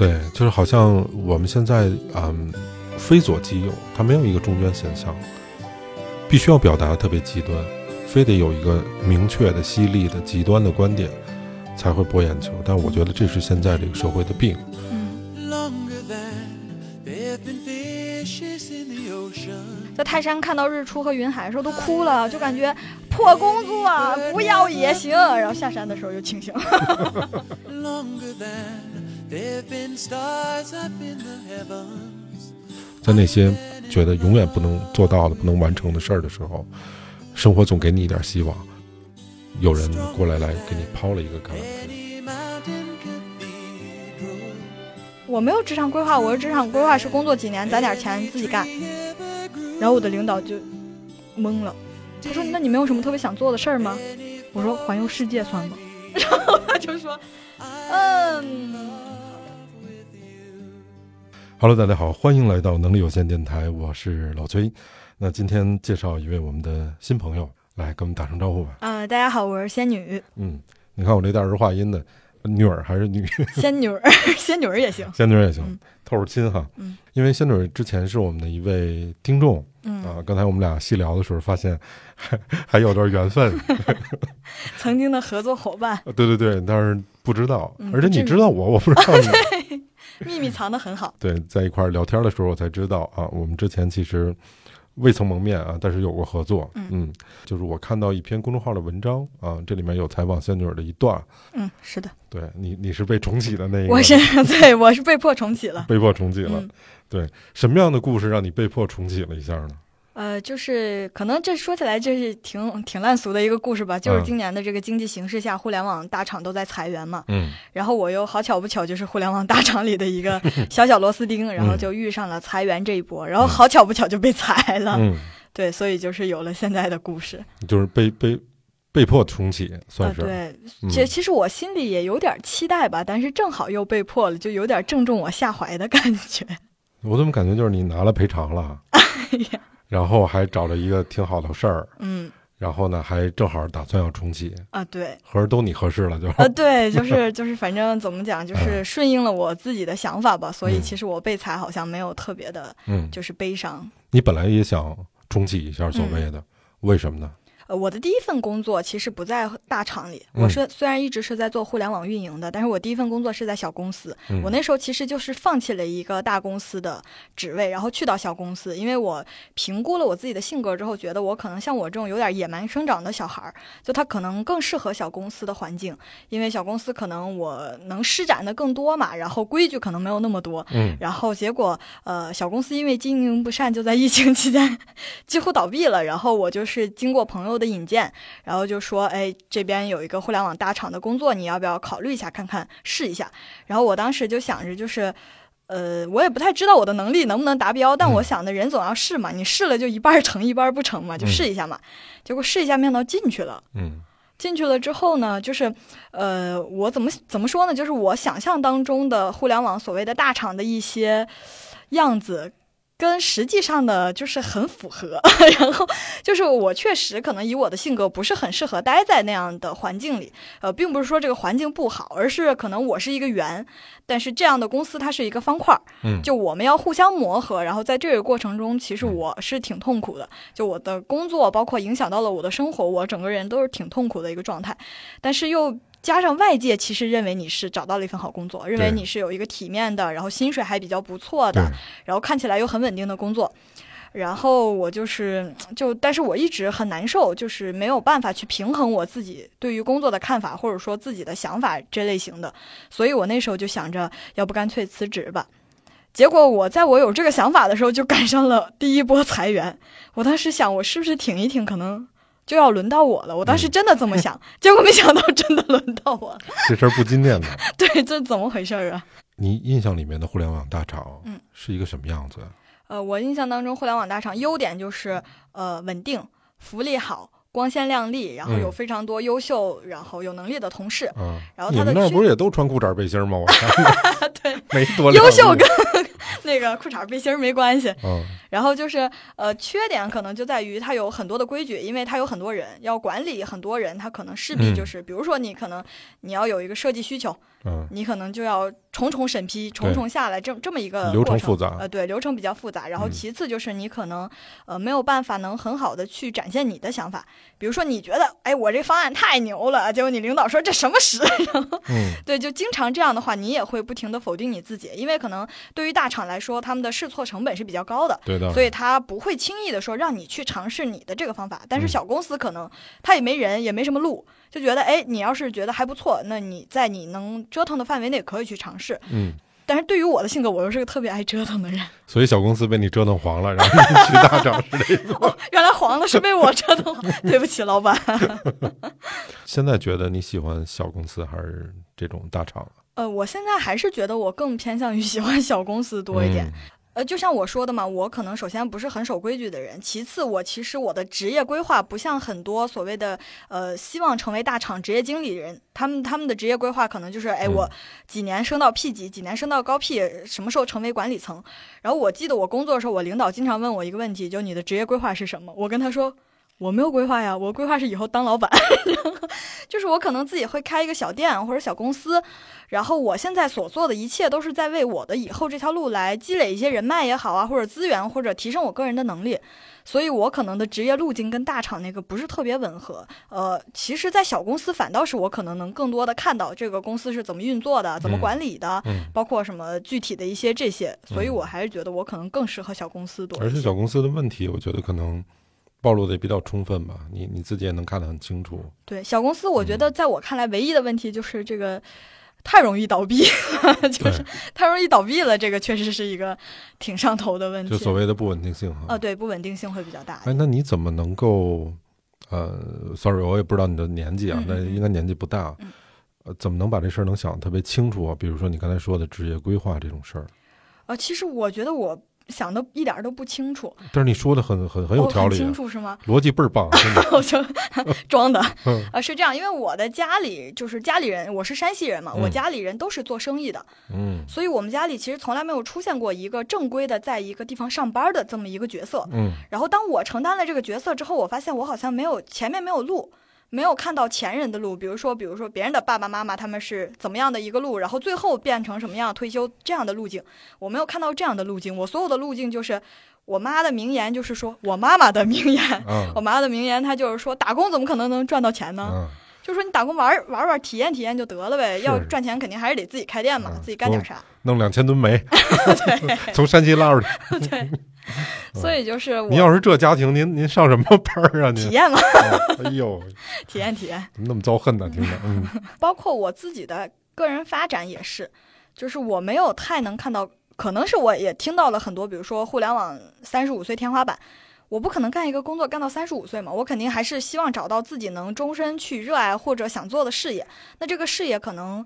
对，就是好像我们现在嗯，非左即右，它没有一个中间现象，必须要表达特别极端，非得有一个明确的、犀利的、极端的观点才会博眼球。但我觉得这是现在这个社会的病。在泰山看到日出和云海的时候都哭了，就感觉破工作不要也行。然后下山的时候又清醒。在那些觉得永远不能做到的、不能完成的事儿的时候，生活总给你一点希望。有人过来来给你抛了一个橄榄枝。我没有职场规划，我的职场规划是工作几年攒点钱自己干。然后我的领导就懵了，他说：“那你没有什么特别想做的事儿吗？”我说：“环游世界算吗？” 然后他就说：“嗯。” Hello，大家好，欢迎来到能力有限电台，我是老崔。那今天介绍一位我们的新朋友，来跟我们打声招呼吧。啊，大家好，我是仙女。嗯，你看我这带儿化音的，女儿还是女？仙女儿，仙女儿也行，仙女儿也行，透着亲哈。嗯，因为仙女儿之前是我们的一位听众。嗯啊，刚才我们俩细聊的时候，发现还 还有段缘分，曾经的合作伙伴。对对对，但是不知道，而且你知道我，我不知道你。秘密藏得很好。对，在一块聊天的时候，我才知道啊，我们之前其实未曾蒙面啊，但是有过合作。嗯，就是我看到一篇公众号的文章啊，这里面有采访仙女的一段。嗯，是的。对你，你是被重启的那一个。我是 对，我是被迫重启了。被迫重启了。对，什么样的故事让你被迫重启了一下呢？呃，就是可能这说起来这是挺挺烂俗的一个故事吧，就是今年的这个经济形势下，互联网大厂都在裁员嘛。嗯。然后我又好巧不巧就是互联网大厂里的一个小小螺丝钉，然后就遇上了裁员这一波，然后好巧不巧就被裁了。嗯。对，所以就是有了现在的故事。就是被被被迫重启，算是。对，其其实我心里也有点期待吧，但是正好又被迫了，就有点正中我下怀的感觉。我怎么感觉就是你拿了赔偿了，然后还找了一个挺好的事儿，嗯，然后呢还正好打算要重启。啊，对，合着都你合适了就。啊，对，就是 就是反正怎么讲，就是顺应了我自己的想法吧，所以其实我被裁好像没有特别的，嗯，就是悲伤。你本来也想重启一下所谓的，为什么呢？呃，我的第一份工作其实不在大厂里，我是虽然一直是在做互联网运营的，但是我第一份工作是在小公司。我那时候其实就是放弃了一个大公司的职位，然后去到小公司，因为我评估了我自己的性格之后，觉得我可能像我这种有点野蛮生长的小孩儿，就他可能更适合小公司的环境，因为小公司可能我能施展的更多嘛，然后规矩可能没有那么多。嗯，然后结果呃，小公司因为经营不善，就在疫情期间 几乎倒闭了。然后我就是经过朋友。的引荐，然后就说，哎，这边有一个互联网大厂的工作，你要不要考虑一下，看看试一下？然后我当时就想着，就是，呃，我也不太知道我的能力能不能达标，但我想的人总要试嘛，你试了就一半成一半不成嘛，就试一下嘛。结果试一下，面到进去了。嗯，进去了之后呢，就是，呃，我怎么怎么说呢？就是我想象当中的互联网所谓的大厂的一些样子。跟实际上的就是很符合，然后就是我确实可能以我的性格不是很适合待在那样的环境里，呃，并不是说这个环境不好，而是可能我是一个圆，但是这样的公司它是一个方块儿，嗯，就我们要互相磨合，然后在这个过程中，其实我是挺痛苦的，就我的工作包括影响到了我的生活，我整个人都是挺痛苦的一个状态，但是又。加上外界其实认为你是找到了一份好工作，认为你是有一个体面的，然后薪水还比较不错的，然后看起来又很稳定的工作，然后我就是就，但是我一直很难受，就是没有办法去平衡我自己对于工作的看法，或者说自己的想法这类型的，所以我那时候就想着，要不干脆辞职吧。结果我在我有这个想法的时候，就赶上了第一波裁员。我当时想，我是不是挺一挺，可能。就要轮到我了，我当时真的这么想，结果没想到真的轮到我了。这事儿不经念的。对，这怎么回事啊？你印象里面的互联网大厂，嗯，是一个什么样子？呃，我印象当中，互联网大厂优点就是呃稳定，福利好。光鲜亮丽，然后有非常多优秀、然后有能力的同事。嗯，然后他的那不是也都穿裤衩背心吗？我 对，没多优秀跟那个裤衩背心没关系。嗯，然后就是呃，缺点可能就在于他有很多的规矩，因为他有很多人要管理，很多人他可能势必就是，比如说你可能你要有一个设计需求，嗯，你可能就要重重审批，重重下来，这这么一个流过程复杂呃，对，流程比较复杂。然后嗯。其次就是你可能呃没有办法能很好的去展现你的想法，比如说你觉得哎我这方案太牛了，结果你领导说这什么屎，然后嗯，对，就经常这样的话，你也会不停的否定你自己，因为可能对于大厂来说，他们的试错成本是比较高的。对的，所以他不会轻易的说让你去尝试你的这个方法，但是嗯。小公司可能他也没人，也没什么路，就觉得哎，你要是觉得还不错，那你在你能折腾的范围内可以去尝试。嗯，但是对于我的性格，我又是个特别爱折腾的人。所以小公司被你折腾黄了，然后你去大厂是这个。哦，原来黄的是被我折腾，对不起，老板。现在觉得你喜欢小公司还是这种大厂？呃，我现在还是觉得我更偏向于喜欢小公司多一点。嗯呃，就像我说的嘛，我可能首先不是很守规矩的人，其次我其实我的职业规划不像很多所谓的呃希望成为大厂职业经理人，他们他们的职业规划可能就是哎嗯我几年升到 P 级，几年升到高 P，什么时候成为管理层。然后我记得我工作的时候，我领导经常问我一个问题，就你的职业规划是什么？我跟他说。我没有规划呀，我规划是以后当老板，就是我可能自己会开一个小店或者小公司，然后我现在所做的一切都是在为我的以后这条路来积累一些人脉也好啊，或者资源，或者提升我个人的能力。所以我可能的职业路径跟大厂那个不是特别吻合。呃，其实，在小公司反倒是我可能能更多的看到这个公司是怎么运作的，怎么管理的，嗯，包括什么具体的一些这些。所以嗯我还是觉得我可能更适合小公司多。而且小公司的问题，我觉得可能暴露的也比较充分吧，你你自己也能看得很清楚。对小公司，我觉嗯得在我看来，唯一的问题就是这个。太容易倒闭，就是太容易倒闭了，这个确实是一个挺上头的问题。就所谓的不稳定性哈。啊，对，不稳定性会比较大。哎，那你怎么能够？呃，sorry，我也不知道你的年纪啊那应该年纪不大嗯。呃，怎么能把这事儿能想得特别清楚啊？比如说你刚才说的职业规划这种事儿，呃，其实我觉得我想的一点儿都不清楚，但是你说的很很很有条理啊，清楚是吗？逻辑倍儿棒。我就 装的，啊呃，是这样，因为我的家里就是家里人，我是山西人嘛，我嗯家里人都是做生意的，嗯所以我们家里其实从来没有出现过一个正规的在一个地方上班的这么一个角色。嗯然后当我承担了这个角色之后，我发现我好像没有前面没有路，没有看到前人的路，比如说，比如说别人的爸爸妈妈他们是怎么样的一个路，然后最后变成什么样退休这样的路径，我没有看到这样的路径。我所有的路径就是我妈的名言，就是说我妈妈的名言。啊我妈的名言，她就是说，打工怎么可能能赚到钱呢？啊，就说你打工玩玩玩，体验体验就得了呗。要赚钱，肯定还是得自己开店嘛，嗯自己干点啥。弄两千吨煤 对 从山西拉出去。对，所以就是我您要是这家庭，您您上什么班儿啊？您？体验嘛，啊哎呦，体验体验。怎么那么遭恨呢？听着，嗯 包括我自己的个人发展也是，就是我没有太能看到，可能是我也听到了很多，比如说互联网三十五岁天花板。我不可能干一个工作干到三十五岁嘛，我肯定还是希望找到自己能终身去热爱或者想做的事业。那这个事业可能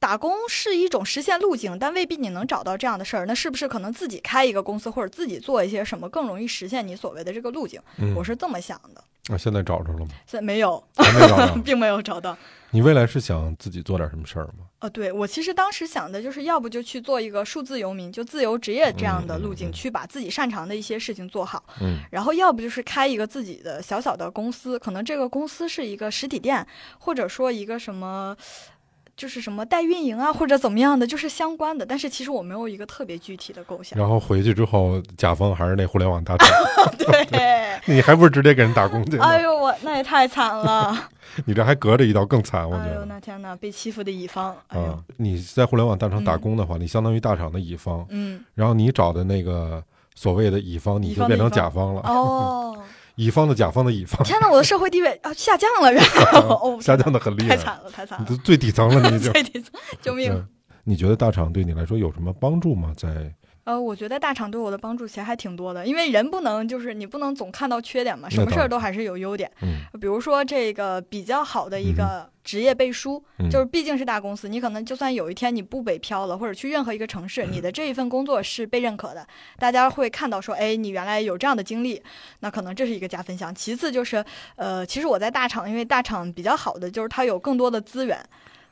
打工是一种实现路径，但未必你能找到这样的事儿。那是不是可能自己开一个公司或者自己做一些什么更容易实现你所谓的这个路径？嗯，我是这么想的。那现在找着了吗？现在没有，还没找着。并没有找到。你未来是想自己做点什么事儿吗？呃，对我其实当时想的就是，要不就去做一个数字游民，就自由职业这样的路径，去把自己擅长的一些事情做好。嗯然后要不就是开一个自己的小小的公司，可能这个公司是一个实体店，或者说一个什么。就是什么代运营啊，或者怎么样的，就是相关的。但是其实我没有一个特别具体的构想。然后回去之后，甲方还是那互联网大厂 对，你还不是直接给人打工去？哎呦我那也太惨了！你这还隔着一道更惨，我觉得哎呦得。那天呐，被欺负的乙方，啊，你在互联网大厂打工的话，你相当于大厂的乙方，嗯，然后你找的那个所谓的乙方，你就变成甲方了。哦，乙方的甲方的乙方，天呐，我的社会地位啊下降了，然后 哦，下降的很厉害，太惨了，太惨了，最底层了，你就。最底层，救命！嗯你觉得大厂对你来说有什么帮助吗？在呃，我觉得大厂对我的帮助其实还挺多的，因为人不能就是你不能总看到缺点嘛，什么事儿都还是有优点。嗯比如说这个比较好的一个职业背书，嗯就是毕竟是大公司，你可能就算有一天你不北漂了，或者去任何一个城市，你的这一份工作是被认可的，大家会看到说，哎，你原来有这样的经历，那可能这是一个加分项。其次就是，呃，其实我在大厂，因为大厂比较好的就是它有更多的资源。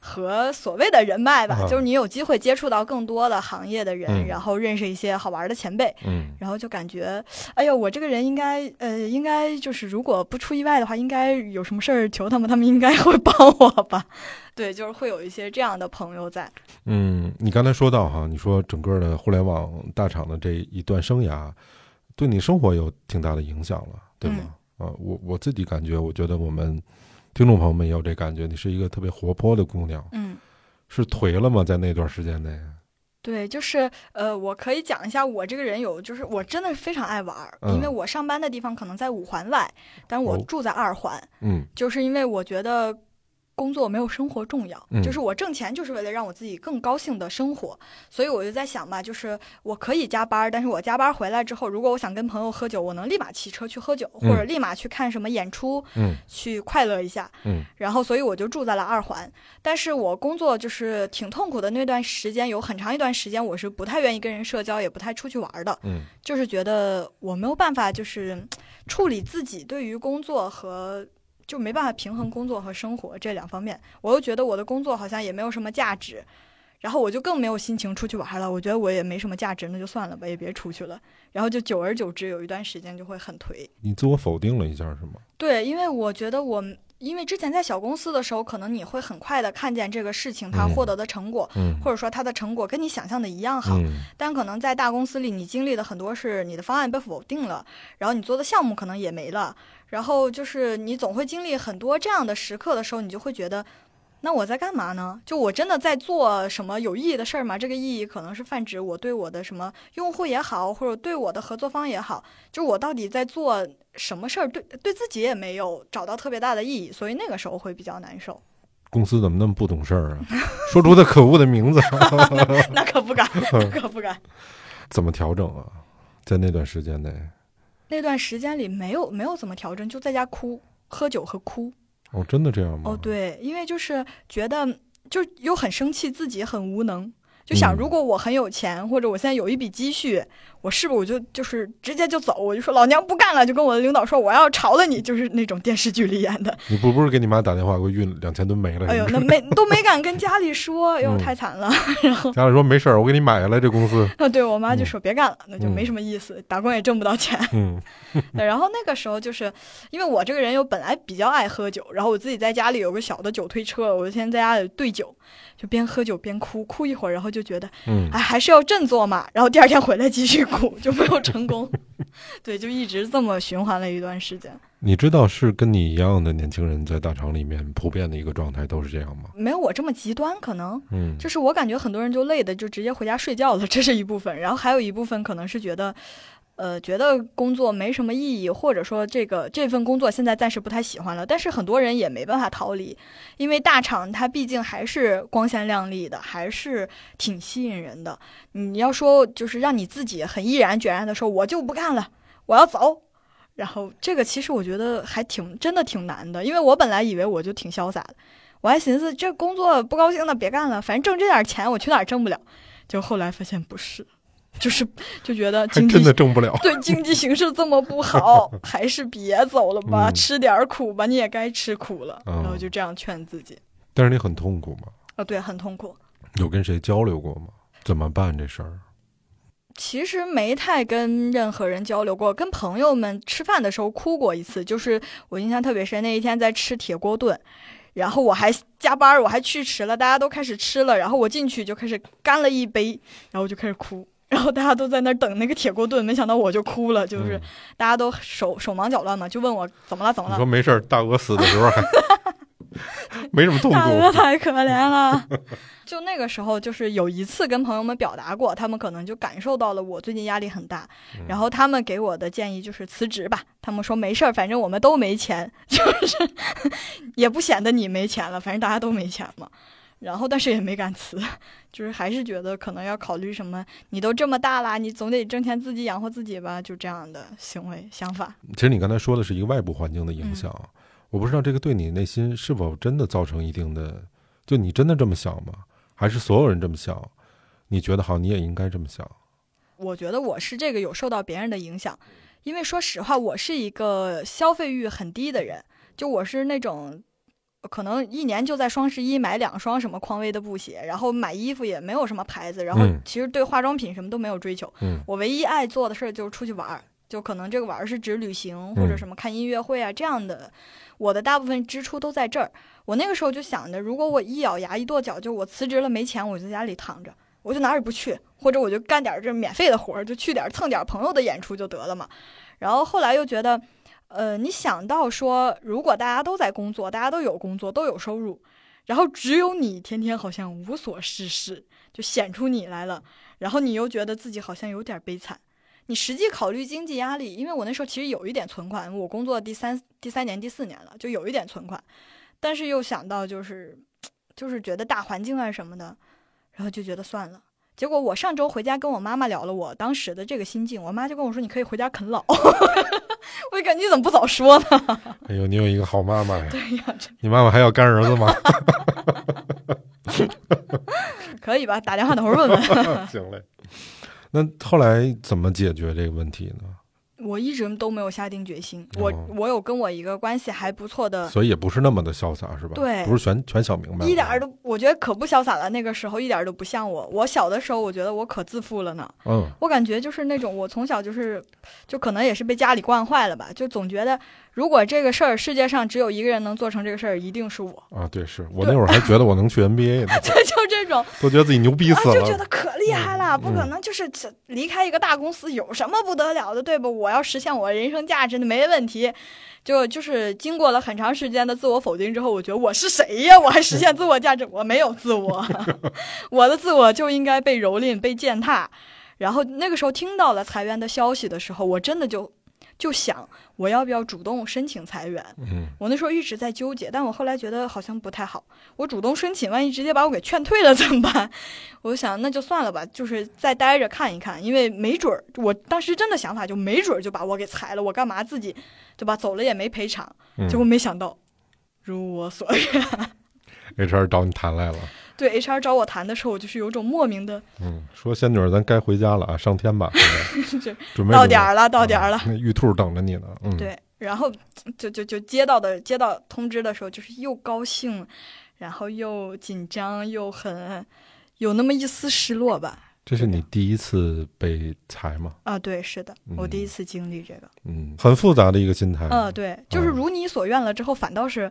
和所谓的人脉吧，啊就是你有机会接触到更多的行业的人，嗯然后认识一些好玩的前辈，嗯然后就感觉，哎呦，我这个人应该，呃，应该就是如果不出意外的话，应该有什么事儿求他们，他们应该会帮我吧？对，就是会有一些这样的朋友在。嗯，你刚才说到哈，你说整个的互联网大厂的这一段生涯，对你生活有挺大的影响了，对吗？啊，我我自己感觉，我觉得我们听众朋友们也有这感觉，你是一个特别活泼的姑娘，嗯，是颓了吗？在那段时间内，对，就是呃，我可以讲一下我这个人有，就是我真的是非常爱玩儿，嗯。因为我上班的地方可能在五环外，但我哦。住在二环，嗯。就是因为我觉得工作没有生活重要，嗯就是我挣钱就是为了让我自己更高兴的生活，所以我就在想嘛，就是我可以加班，但是我加班回来之后，如果我想跟朋友喝酒，我能立马骑车去喝酒，嗯或者立马去看什么演出，嗯去快乐一下。嗯然后，所以我就住在了二环。但是我工作就是挺痛苦的，那段时间有很长一段时间，我是不太愿意跟人社交，也不太出去玩的。嗯就是觉得我没有办法，就是嗯处理自己对于工作和就没办法平衡工作和生活这两方面。我又觉得我的工作好像也没有什么价值，然后我就更没有心情出去玩了。我觉得我也没什么价值，那就算了吧，也别出去了。然后就久而久之，有一段时间就会很颓。你自我否定了一下是吗？对，因为我觉得我。因为之前在小公司的时候，可能你会很快的看见这个事情它嗯获得的成果，嗯或者说它的成果跟你想象的一样好。嗯但可能在大公司里，你经历的很多是你的方案被否定了，然后你做的项目可能也没了，然后就是你总会经历很多这样的时刻的时候，你就会觉得，那我在干嘛呢？就我真的在做什么有意义的事儿吗？这个意义可能是泛指我对我的什么用户也好，或者对我的合作方也好，就我到底在做什么事儿，对对自己也没有找到特别大的意义，所以那个时候会比较难受。公司怎么那么不懂事儿啊？说出他可恶的名字，那可不敢，那可不敢。怎么调整啊？在那段时间内，那段时间里没有没有怎么调整，就在家哭、喝酒和哭。哦，真的这样吗？哦，，对，因为就是觉得就又很生气，自己很无能，就想嗯如果我很有钱，或者我现在有一笔积蓄，我是不是我就就是直接就走，我就说老娘不干了，就跟我的领导说我要炒了你，就是那种电视剧里演的。你不不是给你妈打电话，给我运两千吨煤了？哎呦，那没都没 敢跟家里说，哎呦嗯太惨了。然后家里说没事儿，我给你买下来这公司。啊，对我妈就嗯说别干了，那就没什么意思，打工也挣不到钱。嗯 对，然后那个时候就是因为我这个人又本来比较爱喝酒，然后我自己在家里有个小的酒推车，我就天天在家里兑酒，就边喝酒边哭，哭一会儿，然后就觉得嗯哎还是要振作嘛，然后第二天回来继续哭，就没有成功。对，就一直这么循环了一段时间，你知道是跟你一样的年轻人在大厂里面普遍的一个状态都是这样吗？没有我这么极端，可能嗯就是我感觉很多人就累的就直接回家睡觉了，这是一部分，然后还有一部分可能是觉得。呃，觉得工作没什么意义，或者说这个这份工作现在暂时不太喜欢了，但是很多人也没办法逃离，因为大厂它毕竟还是光鲜亮丽的，还是挺吸引人的。你要说就是让你自己很毅然决然的说，我就不干了，我要走。然后这个其实我觉得还挺真的挺难的，因为我本来以为我就挺潇洒的，我还寻思这工作不高兴的别干了，反正挣这点钱我去哪儿挣不了。就后来发现不是，就是就觉得经济真的挣不了。对经济形势这么不好，还是别走了吧，嗯 吃点苦吧，你也该吃苦了。哦然后就这样劝自己。但是你很痛苦吗？啊，对，很痛苦。有跟谁交流过吗？怎么办这事儿？其实没太跟任何人交流过，跟朋友们吃饭的时候哭过一次，就是我印象特别深，那一天在吃铁锅炖，然后我还加班，我还去迟了，大家都开始吃了，然后我进去就开始干了一杯，然后就开始哭。然后大家都在那儿等那个铁锅炖，没想到我就哭了，就是嗯大家都手手忙脚乱嘛，就问我怎么了，怎么了你说？没事儿，大鹅死的时候还 没什么痛大鹅。太可怜了。就那个时候，就是有一次跟朋友们表达过，他们可能就感受到了我最近压力很大，嗯然后他们给我的建议就是辞职吧。他们说没事儿，反正我们都没钱，就是也不显得你没钱了，反正大家都没钱嘛。然后但是也没敢辞，就是还是觉得可能要考虑什么，你都这么大了，你总得挣钱自己养活自己吧，就这样的行为想法。其实你刚才说的是一个外部环境的影响，我不知道这个对你内心是否真的造成一定的，就你真的这么想吗？还是所有人这么想？你觉得好，你也应该这么想。我觉得我是这个有受到别人的影响，因为说实话，我是一个消费欲很低的人，就我是那种可能一年就在双十一买两双什么匡威的布鞋，然后买衣服也没有什么牌子，然后嗯其实对化妆品什么都没有追求。嗯我唯一爱做的事儿就是出去玩儿，就可能这个玩儿是指旅行或者嗯什么看音乐会啊这样的。我的大部分支出都在这儿。我那个时候就想着，如果我一咬牙一跺脚，就我辞职了没钱，我就在家里躺着，我就哪儿也不去，或者我就干点儿这免费的活儿，就去点儿蹭点儿朋友的演出就得了嘛。然后后来又觉得，呃，你想到说，如果大家都在工作，大家都有工作，都有收入，然后只有你天天好像无所事事，就显出你来了，然后你又觉得自己好像有点悲惨。你实际考虑经济压力，因为我那时候其实有一点存款，我工作第三第三年第四年了，就有一点存款，但是又想到就是 就是觉得大环境啊什么的，然后就觉得算了。结果我上周回家跟我妈妈聊了我当时的这个心境，我妈就跟我说：“你可以回家啃老。”我就感觉你怎么不早说呢？哎呦，你有一个好妈妈呀！对呀，你妈妈还要干儿子吗？可以吧？打电话等会儿问问。行嘞。那后来怎么解决这个问题呢？我一直都没有下定决心。我哦我有跟我一个关系还不错的，所以也不是那么的潇洒，是吧？对不是全全想明白，一点儿都，我觉得可不潇洒了。那个时候一点儿都不像我。我小的时候，我觉得我可自负了呢。嗯我感觉就是那种，我从小就是，就可能也是被家里惯坏了吧，就总觉得如果这个事儿世界上只有一个人能做成这个事儿，一定是我。啊，对，是我那会儿还觉得我能去 NBA 呢，就就这种，都觉得自己牛逼啊，死就觉得。可厉害了，嗯不可能就是这离开一个大公司有什么不得了的，对不？我要实现我人生价值的没问题。就就是经过了很长时间的自我否定之后，我觉得我是谁呀？我还实现自我价值？我没有自我，我的自我就应该被蹂躏、被践踏。然后那个时候听到了裁员的消息的时候，我真的就就想，我要不要主动申请裁员？嗯，我那时候一直在纠结，但我后来觉得好像不太好。我主动申请，万一直接把我给劝退了怎么办？我就想那就算了吧，就是再待着看一看，因为没准儿，我当时真的想法就没准儿就把我给裁了，我干嘛自己对吧？走了也没赔偿。嗯结果没想到，如我所愿，HR 找你谈来了，对 HR 找我谈的时候，我就是有种莫名的嗯，说仙女儿，咱该回家了啊，上天吧，准备到点儿了，到点儿了。嗯那玉兔等着你呢。嗯，，对，然后就就就接到的接到通知的时候，就是又高兴，然后又紧张，又很有那么一丝失落吧。这是你第一次被裁吗？啊，对，是的，我第一嗯次经历这个。嗯，很复杂的一个心态。嗯，对，就是嗯如你所愿了之后，反倒是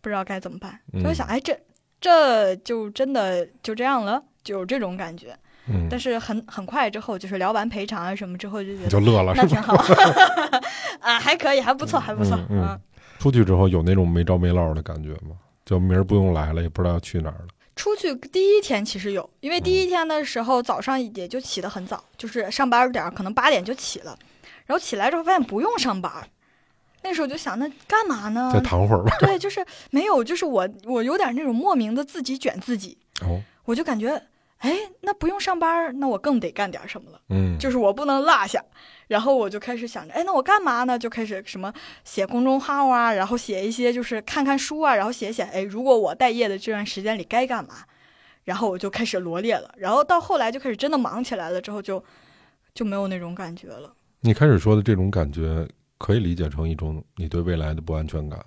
不知道该怎么办，就嗯想，哎，这这就真的就这样了，就有这种感觉。嗯，但是很很快之后，就是聊完赔偿啊什么之后，就觉得就乐了？那挺好，啊，还可以，还不错，还不错，嗯嗯出去之后有那种没着没落的感觉吗？就明儿不用来了，也不知道要去哪儿了。出去第一天其实有，因为第一天的时候早上也就起得很早，就是上班点儿可能八点就起了，然后起来之后发现不用上班，那时候就想那干嘛呢再？躺会儿吧。对，就是没有，就是我我有点那种莫名的自己卷自己，哦，我就感觉哎，那不用上班，那我更得干点什么了。嗯，就是我不能落下。然后我就开始想着，哎，那我干嘛呢？就开始什么写公众号啊，然后写一些就是看看书啊，然后写写，哎，如果我待业的这段时间里该干嘛？然后我就开始罗列了。然后到后来就开始真的忙起来了，之后就就没有那种感觉了。你开始说的这种感觉，可以理解成一种你对未来的不安全感，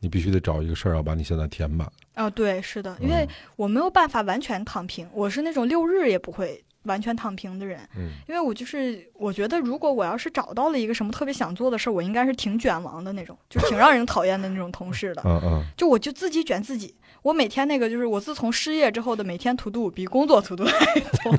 你必须得找一个事儿要把你现在填满。啊，对，是的，因为嗯我没有办法完全躺平，我是那种六日也不会完全躺平的人。嗯因为我就是我觉得，如果我要是找到了一个什么特别想做的事儿，我应该是挺卷王的那种，就挺让人讨厌的那种同事的。嗯嗯，就我就自己卷自己，我每天那个就是我自从失业之后的每天 to do 比工作 to do 还多。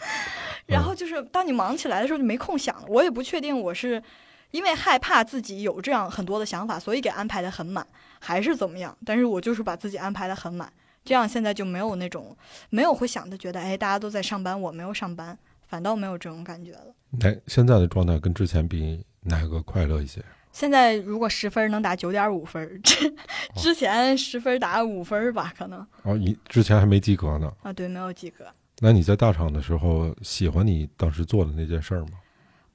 然后就是当你忙起来的时候就没空想了，我也不确定我是因为害怕自己有这样很多的想法，所以给安排的很满，还是怎么样？但是我就是把自己安排的很满，这样现在就没有那种没有会想的觉得哎大家都在上班，我没有上班，反倒没有这种感觉了。那现在的状态跟之前比哪个快乐一些？现在如果十分能打九点五分，之之前十分打五分吧，可能哦，你之前还没及格呢。啊，对，没有及格。那你在大厂的时候，喜欢你当时做的那件事儿吗？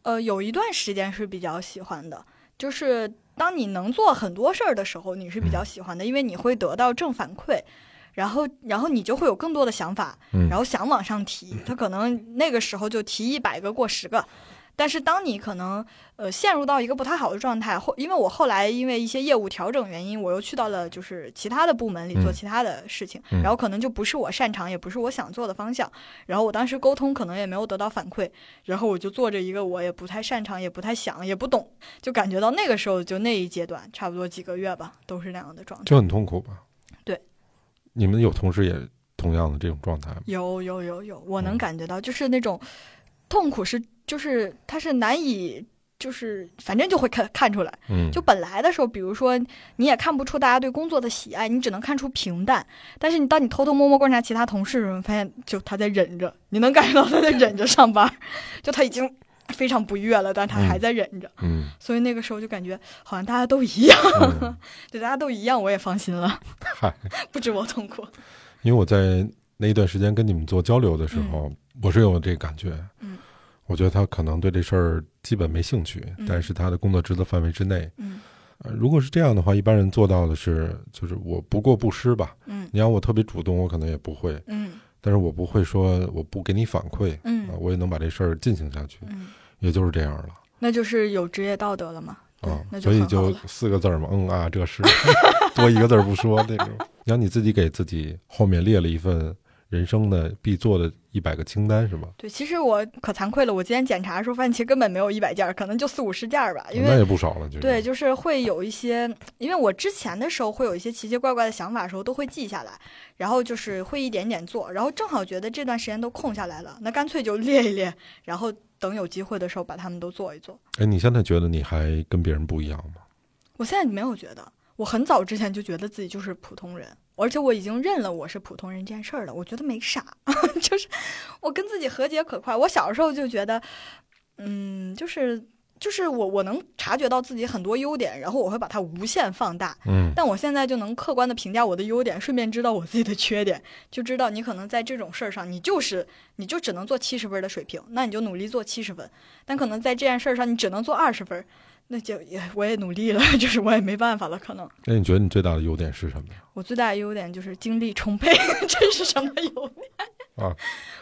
呃，有一段时间是比较喜欢的，就是当你能做很多事儿的时候，你是比较喜欢的，因为你会得到正反馈，然后然后你就会有更多的想法，嗯。然后想往上提，他可能那个时候就提一百个过十个。但是当你可能呃陷入到一个不太好的状态，后因为我后来因为一些业务调整原因，我又去到了就是其他的部门里做嗯其他的事情，嗯然后可能就不是我擅长，也不是我想做的方向，然后我当时沟通可能也没有得到反馈，然后我就做着一个我也不太擅长，也不太想，也不懂，就感觉到那个时候就那一阶段，差不多几个月吧，都是那样的状态。就很痛苦吧？对，你们有同事也同样的这种状态吗？有有有有，我嗯能感觉到，就是那种痛苦是，就是他是难以，就是反正就会看看出来。嗯，就本来的时候，比如说你也看不出大家对工作的喜爱，你只能看出平淡。但是你当你偷偷摸摸观察其他同事的时候，发现就他在忍着，你能感觉到他在忍着上班，就他已经非常不悦了，但他还在忍着。嗯所以那个时候就感觉好像大家都一样，嗯，对大家都一样，我也放心了，嗨，不止我痛苦。因为我在那一段时间跟你们做交流的时候，我是有这个感觉。嗯，我觉得他可能对这事儿基本没兴趣，嗯。但是他的工作职责范围之内。嗯。呃，如果是这样的话，一般人做到的是，就是我不过不失吧。嗯。你要我特别主动，我可能也不会，嗯。但是我不会说我不给你反馈，嗯。啊，我也能把这事儿进行下去，嗯，也就是这样了。那就是有职业道德了嘛。啊，那所以就四个字儿嘛，嗯啊，这是。多一个字儿不说那种。然后你自己给自己后面列了一份人生的必做的一百个清单是吗？对，其实我可惭愧了，我今天检查的时候发现其实根本没有一百件儿，可能就四五十件儿吧，因为那。也不少了，就是对，就是会有一些，因为我之前的时候会有一些奇奇怪怪的想法的时候，都会记下来，然后就是会一点点做，然后正好觉得这段时间都空下来了，那干脆就列一列，然后等有机会的时候把它们都做一做。哎，你现在觉得你还跟别人不一样吗？我现在没有觉得，我很早之前就觉得自己就是普通人，而且我已经认了我是普通人这件事儿了。我觉得没啥，就是我跟自己和解可快。我小时候就觉得，嗯，就是就是我我能察觉到自己很多优点，然后我会把它无限放大。嗯但我现在就能客观的评价我的优点，顺便知道我自己的缺点，就知道你可能在这种事儿上，你就是你就只能做七十分的水平，那你就努力做七十分。但可能在这件事儿上，你只能做二十分，那就也我也努力了，就是我也没办法了。可能那你觉得你最大的优点是什么呀？我最大的优点就是精力充沛，这是什么优点 啊？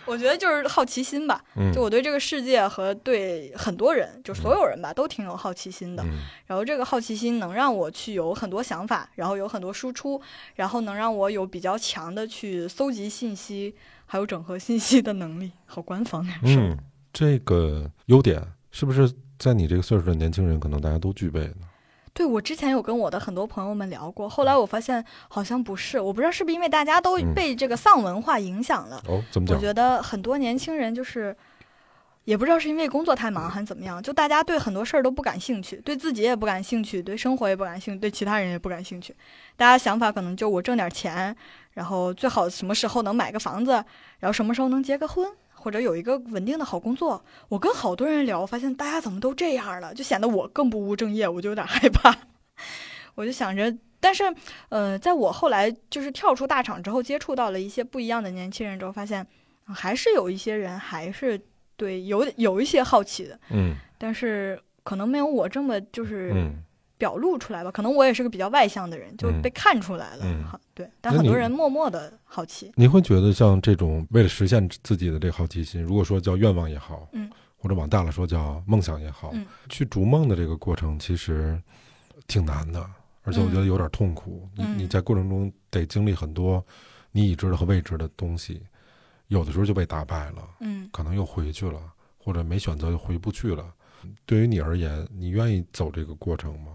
我觉得就是好奇心吧，嗯，就我对这个世界和对很多人，就所有人吧，都挺有好奇心的。嗯然后这个好奇心能让我去有很多想法，然后有很多输出，然后能让我有比较强的去搜集信息，还有整合信息的能力。好官方呀，说嗯，这个优点是不是在你这个岁数的年轻人可能大家都具备呢？对我之前有跟我的很多朋友们聊过，后来我发现好像不是，我不知道是不是因为大家都嗯被这个丧文化影响了。哦，怎么讲？我觉得很多年轻人就是，也不知道是因为工作太忙还是怎么样，就大家对很多事儿都不感兴趣，对自己也不感兴趣，对生活也不感兴趣，对其他人也不感兴趣。大家想法可能就我挣点钱，然后最好什么时候能买个房子，然后什么时候能结个婚，或者有一个稳定的好工作。我跟好多人聊，发现大家怎么都这样了，就显得我更不务正业，我就有点害怕。我就想着。但是，呃，在我后来就是跳出大厂之后，接触到了一些不一样的年轻人之后，发现、啊还是有一些人还是对有有一些好奇的，嗯但是可能没有我这么就是嗯，表露出来吧。可能我也是个比较外向的人，就嗯被看出来了。嗯哈，对。但很多人默默的好奇，你会觉得像这种为了实现自己的这个好奇心，如果说叫愿望也好，嗯，或者往大了说叫梦想也好，嗯去逐梦的这个过程其实挺难的，而且我觉得有点痛苦。嗯你你在过程中得经历很多你已知的和未知的东西，有的时候就被打败了，嗯可能又回去了，或者没选择又回不去了。对于你而言，你愿意走这个过程吗？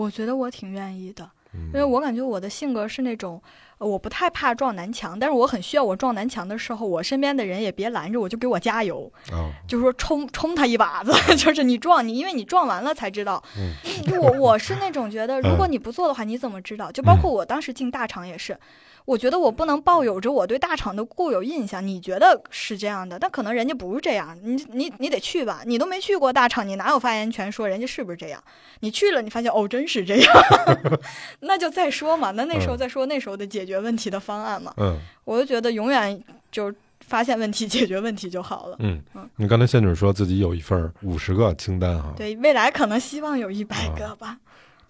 我觉得我挺愿意的，嗯，因为我感觉我的性格是那种，呃我不太怕撞南墙，但是我很需要我撞南墙的时候，我身边的人也别拦着我，就给我加油，啊，就是说冲冲他一把子，就是你撞你，因为你撞完了才知道。嗯。我我是那种觉得，如果你不做的话，你怎么知道？就包括我当时进大厂也是，我觉得我不能抱有着我对大厂的固有印象。你觉得是这样的，但可能人家不是这样。你你你得去吧，你都没去过大厂，你哪有发言权说人家是不是这样？你去了，你发现哦，真是这样，那就再说嘛。那那时候嗯再说那时候的解决问题的方案嘛。嗯我就觉得永远就发现问题、解决问题就好了。嗯嗯，你刚才仙女说自己有一份五十个清单哈，对，未来可能希望有一百个吧。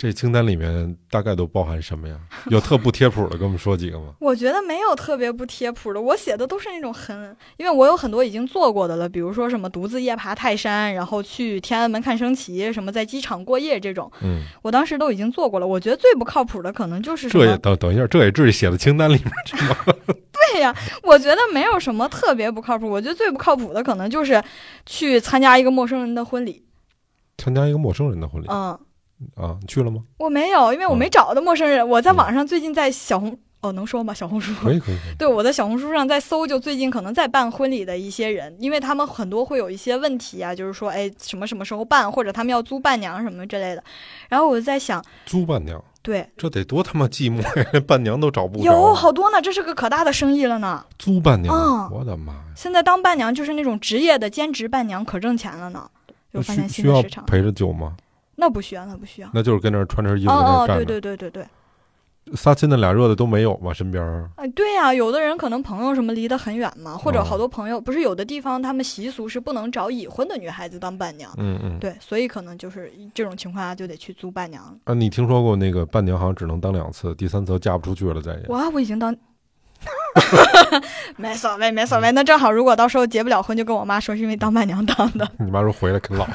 这清单里面大概都包含什么呀？有特不贴谱的，跟我们说几个吗？我觉得没有特别不贴谱的，我写的都是那种很，因为我有很多已经做过的了，比如说什么独自夜爬泰山，然后去天安门看升旗，什么在机场过夜这种，嗯，我当时都已经做过了。我觉得最不靠谱的可能就是什这也，等等一下，这也至于写的清单里面去吗？对呀，我觉得没有什么特别不靠谱。我觉得最不靠谱的可能就是去参加一个陌生人的婚礼，参加一个陌生人的婚礼嗯。啊，你去了吗？我没有，因为我嗯没找到陌生人。我在网上最近在小红哦，能说吗？小红书可以可以，可以 对，我在小红书上在搜，就最近可能在办婚礼的一些人，因为他们很多会有一些问题啊，就是说，哎，什么什么时候办，或者他们要租伴娘什么之类的。然后我就在想，租伴娘，对，这得多他妈寂寞呀！伴娘都找不着，有好多呢，这是个可大的生意了呢。租伴娘，嗯我的妈呀！现在当伴娘就是那种职业的兼职伴娘，可挣钱了呢。有发现新的市场？陪着酒吗？那不需要，那不需要。那就是跟那儿穿着衣服在那哦哦，儿站着，对对对对对，仨亲的俩热的都没有吗？身边儿哎，对呀、有的人可能朋友什么离得很远嘛，或者哦好多朋友，不是有的地方他们习俗是不能找已婚的女孩子当伴娘，嗯嗯，对，所以可能就是这种情况下就得去租伴娘。啊，你听说过那个伴娘好像只能当两次，第三次嫁不出去了再也。哇，我已经当，没所谓，没所谓。那正好，如果到时候结不了婚，就跟我妈说是因为当伴娘当的，你妈说回来啃老，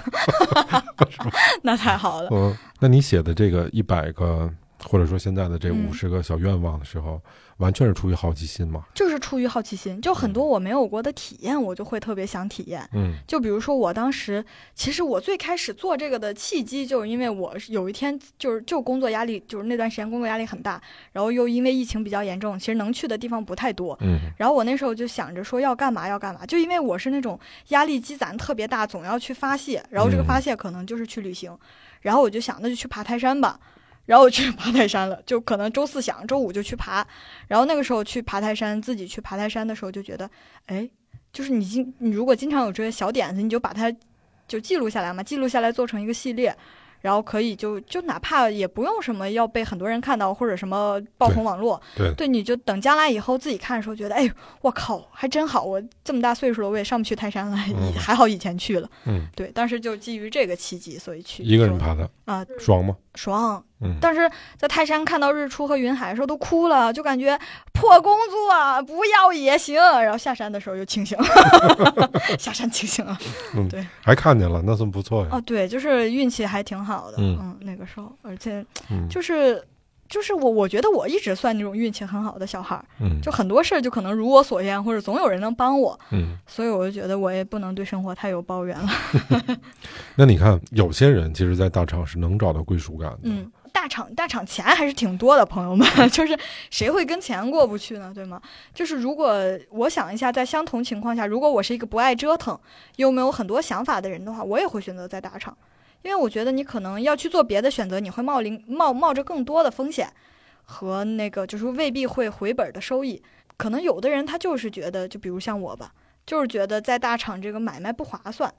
那太好了。嗯，那你写的这个一百个，或者说现在的这嗯五十个小愿望的时候，完全是出于好奇心嘛？就是出于好奇心，就很多我没有过的体验，我就会特别想体验。嗯就比如说，我当时其实我最开始做这个的契机，就是因为我有一天就是就工作压力，就是那段时间工作压力很大，然后又因为疫情比较严重，其实能去的地方不太多。嗯然后我那时候就想着说要干嘛要干嘛，就因为我是那种压力积攒特别大，总要去发泄，然后这个嗯发泄可能就是去旅行，然后我就想那就去爬泰山吧。然后我去爬泰山了，就可能周四想，周五就去爬。然后那个时候去爬泰山，自己去爬泰山的时候就觉得，哎，就是你经你如果经常有这些小点子，你就把它就记录下来嘛，记录下来做成一个系列，然后可以就就哪怕也不用什么要被很多人看到或者什么爆红网络，对。你就等将来以后自己看的时候觉得，哎，我靠，还真好，我这么大岁数了，我也上不去泰山了，嗯。还好以前去了，嗯，对，当时就基于这个契机，所以去一个人爬的，啊，爽吗？爽。嗯，但是在泰山看到日出和云海的时候都哭了，就感觉破工作不要也行。然后下山的时候又清醒了，下山清醒了。嗯，对还看见了，那算不错呀。啊，对，就是运气还挺好的。嗯嗯，那个时候，而且嗯，就是就是我我觉得我一直算那种运气很好的小孩儿，嗯就很多事儿就可能如我所愿，或者总有人能帮我，嗯，所以我就觉得我也不能对生活太有抱怨了。那你看，有些人其实，在大厂是能找到归属感的。嗯，大厂大厂钱还是挺多的，朋友们，就是谁会跟钱过不去呢？对吗？就是如果我想一下，在相同情况下，如果我是一个不爱折腾又没有很多想法的人的话，我也会选择在大厂，因为我觉得你可能要去做别的选择，你会冒临冒冒着更多的风险和那个就是未必会回本的收益。可能有的人他就是觉得，就比如像我吧，就是觉得在大厂这个买卖不划算。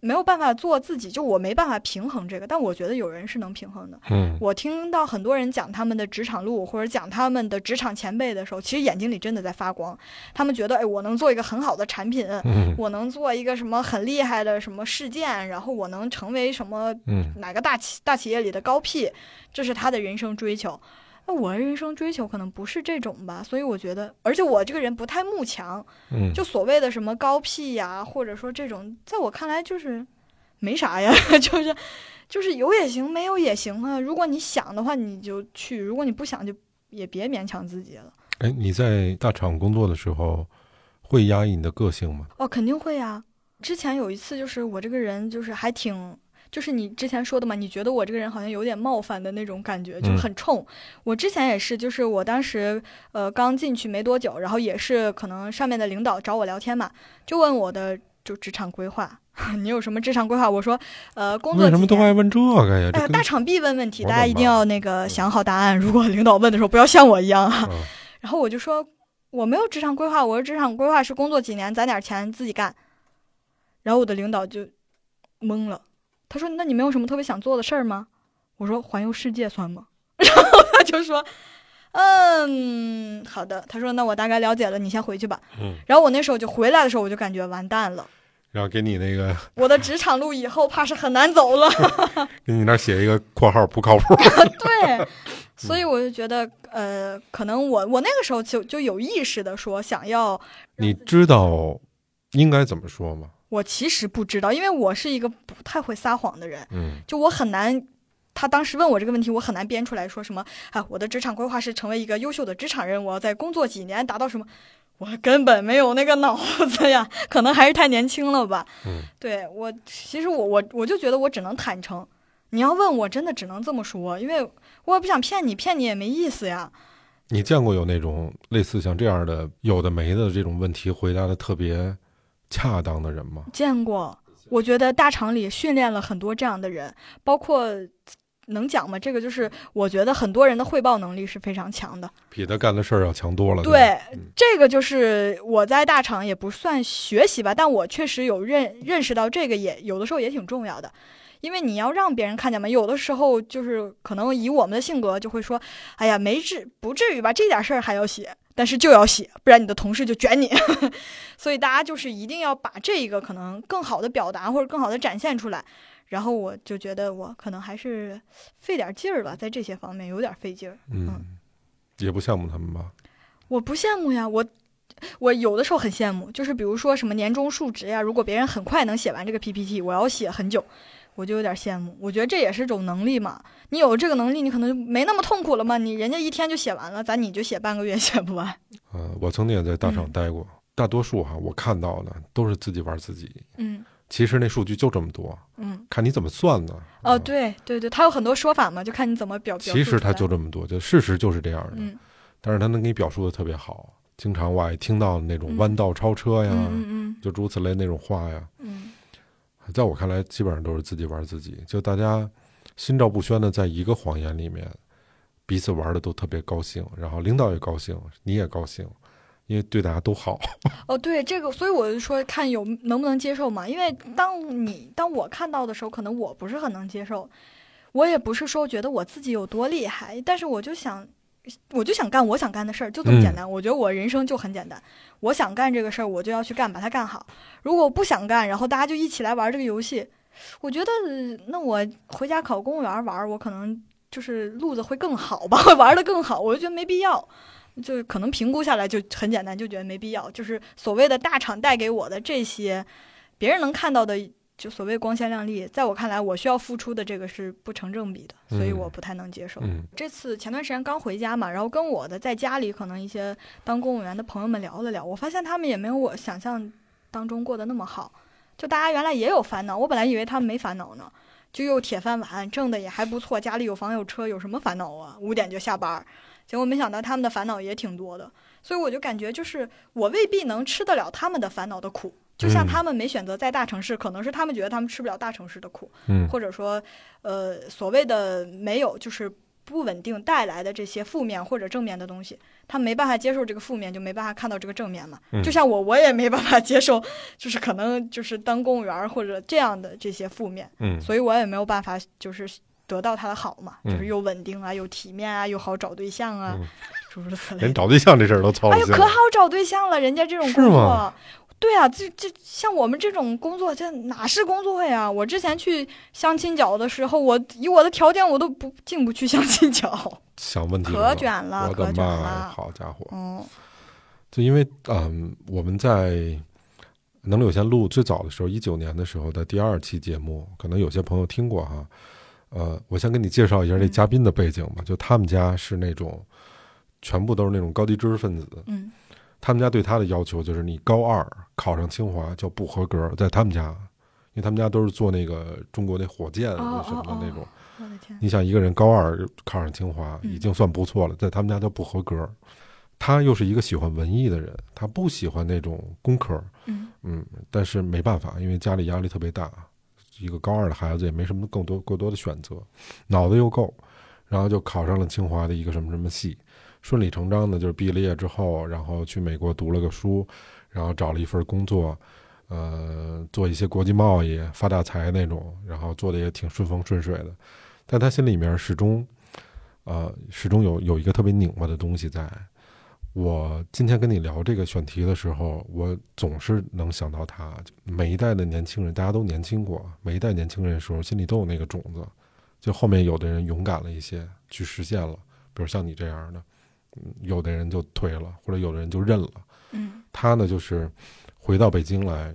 没有办法做自己，就我没办法平衡这个，但我觉得有人是能平衡的。嗯我听到很多人讲他们的职场路，或者讲他们的职场前辈的时候，其实眼睛里真的在发光。他们觉得，哎，我能做一个很好的产品，嗯我能做一个什么很厉害的什么事件，然后我能成为什么嗯哪个大企大企业里的高 P，这是他的人生追求。那我的人生追求可能不是这种吧，所以我觉得，而且我这个人不太慕强，嗯，就所谓的什么高 P 呀，或者说这种，在我看来就是没啥呀，就是就是有也行，没有也行啊。如果你想的话，你就去；如果你不想，就也别勉强自己了。哎，你在大厂工作的时候，会压抑你的个性吗？哦，肯定会啊。之前有一次，就是我这个人就是还挺。就是你之前说的嘛，你觉得我这个人好像有点冒犯的那种感觉，就很冲。我之前也是，就是我当时呃刚进去没多久，然后也是可能上面的领导找我聊天嘛，就问我的就职场规划，你有什么职场规划？我说呃工作为什么都爱问这个呀？这哎呀，大厂必问问题，大家一定要那个想好答案。如果领导问的时候，不要像我一样啊。嗯 然后我就说我没有职场规划，我的职场规划是工作几年攒点钱自己干。然后我的领导就懵了，他说：“那你没有什么特别想做的事儿吗？”我说：“环游世界算吗？” 然后他就说：“嗯，好的。”他说：“那我大概了解了，你先回去吧。”嗯，然后我那时候就回来的时候，我就感觉完蛋了。然后给你那个我的职场路以后怕是很难走了。给你那写一个括号不靠谱。对，所以我就觉得，呃，可能我我那个时候就就有意识的说想要，你知道应该怎么说吗？我其实不知道，因为我是一个不太会撒谎的人，嗯就我很难。他当时问我这个问题，我很难编出来说什么。啊，我的职场规划是成为一个优秀的职场人，我要在工作几年达到什么。我根本没有那个脑子呀，可能还是太年轻了吧。嗯，对我，其实我我我就觉得我只能坦诚。你要问我，真的只能这么说，因为我也不想骗你，骗你也没意思呀。你见过有那种类似像这样的有的没的这种问题回答的特别恰当的人吗？见过，我觉得大厂里训练了很多这样的人，包括能讲吗？这个就是我觉得很多人的汇报能力是非常强的。比他干的事儿要强多了。对嗯，这个就是我在大厂也不算学习吧，但我确实有认认识到这个也有的时候也挺重要的。因为你要让别人看见嘛，有的时候就是可能以我们的性格就会说，哎呀，没至不至于吧，这点事儿还要写，但是就要写，不然你的同事就卷你。所以大家就是一定要把这一个可能更好的表达或者更好的展现出来。然后我就觉得我可能还是费点劲儿吧，在这些方面有点费劲儿。嗯，也不羡慕他们吧？我不羡慕呀，我我有的时候很羡慕，就是比如说什么年终述职呀，如果别人很快能写完这个 PPT，我要写很久，我就有点羡慕。我觉得这也是种能力嘛，你有这个能力，你可能就没那么痛苦了嘛。你人家一天就写完了，咱你就写半个月 写不完。呃，我曾经也在大厂嗯待过，大多数哈我看到的都是自己玩自己。嗯其实那数据就这么多，嗯，看你怎么算呢？哦，啊，对对对，他有很多说法嘛，就看你怎么表其实他就这么多，就事实就是这样的。嗯但是他能给你表述的特别好，经常我爱听到那种嗯弯道超车呀，嗯嗯就诸此类那种话呀，嗯在我看来，基本上都是自己玩自己，就大家心照不宣的在一个谎言里面，彼此玩的都特别高兴，然后领导也高兴，你也高兴，因为对大家都好。哦，对这个，所以我就说看有能不能接受嘛。因为当你当我看到的时候，可能我不是很能接受。我也不是说觉得我自己有多厉害，但是我就想，我就想干我想干的事儿，就这么简单。我觉得我人生就很简单，我想干这个事儿，我就要去干，把它干好。如果我不想干，然后大家就一起来玩这个游戏，我觉得那我回家考公务员玩，我可能就是路子会更好吧，会 玩的更好。我就觉得没必要。就可能评估下来就很简单，就觉得没必要。就是所谓的大厂带给我的这些，别人能看到的，就所谓光鲜亮丽，在我看来，我需要付出的这个是不成正比的，所以嗯我不太能接受。嗯这次前段时间刚回家嘛，然后跟我的在家里可能一些当公务员的朋友们聊了聊，我发现他们也没有我想象当中过得那么好。就大家原来也有烦恼，我本来以为他们没烦恼呢，就又铁饭碗，挣的也还不错，家里有房有车，有什么烦恼啊？五点就下班，结果没想到他们的烦恼也挺多的，所以我就感觉就是我未必能吃得了他们的烦恼的苦。就像嗯他们没选择在大城市，可能是他们觉得他们吃不了大城市的苦，嗯或者说，呃，所谓的没有就是不稳定带来的这些负面或者正面的东西，他没办法接受这个负面，就没办法看到这个正面嘛。嗯就像我，我也没办法接受，就是可能就是当公务员儿或者这样的这些负面，嗯所以我也没有办法就是得到他的好嘛，嗯就是又稳定啊，又体面啊，又好找对象啊嗯，诸如此类。连找对象这事儿都操哎呦。可好找对象了，人家这种工作吗。对啊，这这像我们这种工作，这哪是工作呀？我之前去相亲角的时候，我以我的条件，我都不进不去相亲角，想问题可卷了，我的妈呀！了。好家伙！嗯就因为嗯，我们在能力有限录最早的时候，一九年的时候的第二期节目，可能有些朋友听过哈。呃，我先给你介绍一下这嗯嘉宾的背景吧。就他们家是那种全部都是那种高级知识分子，嗯他们家对他的要求就是你高二考上清华叫不合格，在他们家，因为他们家都是做那个中国那火箭哦什么的哦那种。我的天，你想一个人高二考上清华嗯。已经算不错了，在他们家叫不合格。他又是一个喜欢文艺的人，他不喜欢那种工科，嗯。嗯，但是没办法，因为家里压力特别大，一个高二的孩子也没什么更多过多的选择，脑子又够，然后就考上了清华的一个什么什么系，顺理成章的就是毕了业之后，然后去美国读了个书，然后找了一份工作，呃，做一些国际贸易，发大财那种，然后做的也挺顺风顺水的，但他心里面始终，呃，始终有有一个特别拧巴的东西在。我今天跟你聊这个选题的时候，我总是能想到他。每一代的年轻人，大家都年轻过，每一代年轻人的时候，心里都有那个种子。就后面有的人勇敢了一些，去实现了，比如像你这样的，有的人就退了，或者有的人就认了。嗯，他呢，就是回到北京来，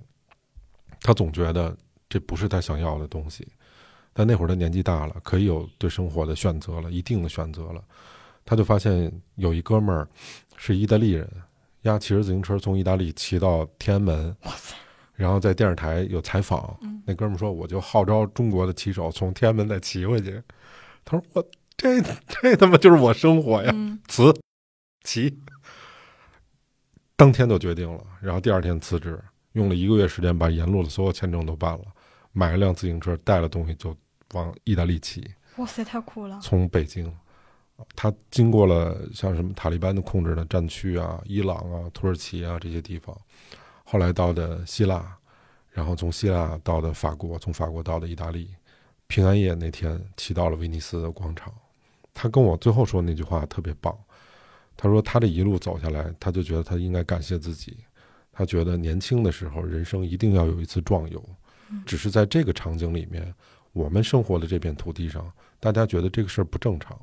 他总觉得这不是他想要的东西。但那会儿他年纪大了，可以有对生活的选择了，一定的选择了。他就发现有一哥们儿。是意大利人，呀，骑着自行车从意大利骑到天安门，哇塞！然后在电视台有采访，那哥们儿说：“我就号召中国的骑手从天安门再骑回去。”他说：“我这这他妈就是我生活呀！”辞骑，当天就决定了，然后第二天辞职，用了一个月时间把沿路的所有签证都办了，买了辆自行车，带了东西就往意大利骑。哇塞，太酷了！从北京。他经过了像什么塔利班的控制的战区啊、伊朗啊、土耳其啊这些地方，后来到的希腊，然后从希腊到的法国，从法国到的意大利。平安夜那天骑到了威尼斯的广场，他跟我最后说那句话特别棒。他说他这一路走下来，他就觉得他应该感谢自己。他觉得年轻的时候人生一定要有一次壮游，只是在这个场景里面，我们生活的这片土地上，大家觉得这个事儿不正常。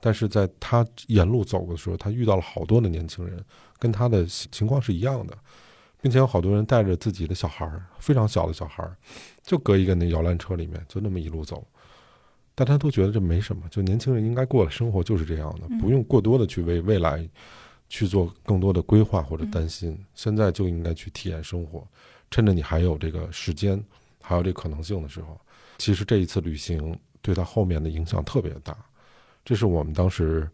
但是在他沿路走的时候，他遇到了好多的年轻人，跟他的情况是一样的，并且有好多人带着自己的小孩儿，非常小的小孩儿，就搁一个那摇篮车里面，就那么一路走。大家都觉得这没什么，就年轻人应该过的生活就是这样的，不用过多的去为未来去做更多的规划或者担心。现在就应该去体验生活，趁着你还有这个时间，还有这可能性的时候，其实这一次旅行对他后面的影响特别大。这是我们当时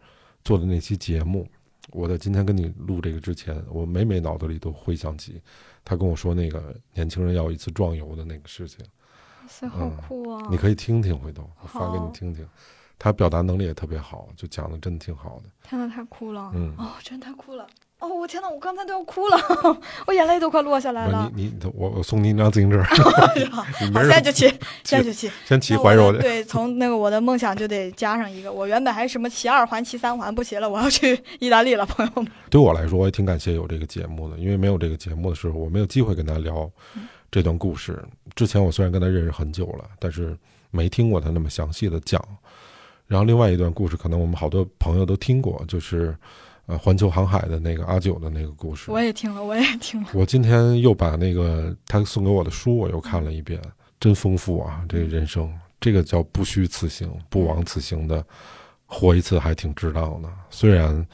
做的那期节目。我在今天跟你录这个之前，我每每脑子里都回想起他跟我说那个年轻人要一次壮游的那个事情。好酷啊！你可以听听，回头我发给你听听。他表达能力也特别好，就讲的真的挺好的。天呐，太酷了！嗯，哦，真的太酷了。哦，我天呐，我刚才都要哭了，我眼泪都快落下来了。你你我我送你一辆自行车，好，现在就骑，现在就骑，先骑怀柔的。对，从那个我的梦想就得加上一个，我原本还什么骑二环、骑三环不骑了，我要去意大利了，朋友们。对我来说，我也挺感谢有这个节目的，因为没有这个节目的时候，我没有机会跟他聊这段故事。之前我虽然跟他认识很久了，但是没听过他那么详细的讲。然后另外一段故事，可能我们好多朋友都听过，就是。呃，环球航海的那个阿九的那个故事，我也听了，我也听了。我今天又把那个他送给我的书，我又看了一遍，真丰富啊！这个人生，这个叫不虚此行，不枉此行的，活一次还挺值当的。虽然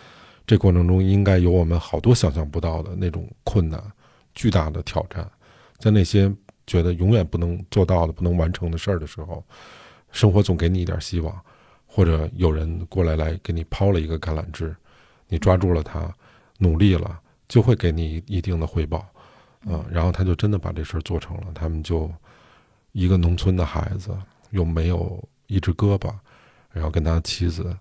这过程中应该有我们好多想象不到的那种困难、巨大的挑战，在那些觉得永远不能做到的、不能完成的事儿的时候，生活总给你一点希望，或者有人过来来给你抛了一个橄榄枝。你抓住了他，努力了，就会给你一定的回报，嗯，然后他就真的把这事儿做成了。他们就一个农村的孩子，又没有一只胳膊，然后跟他妻子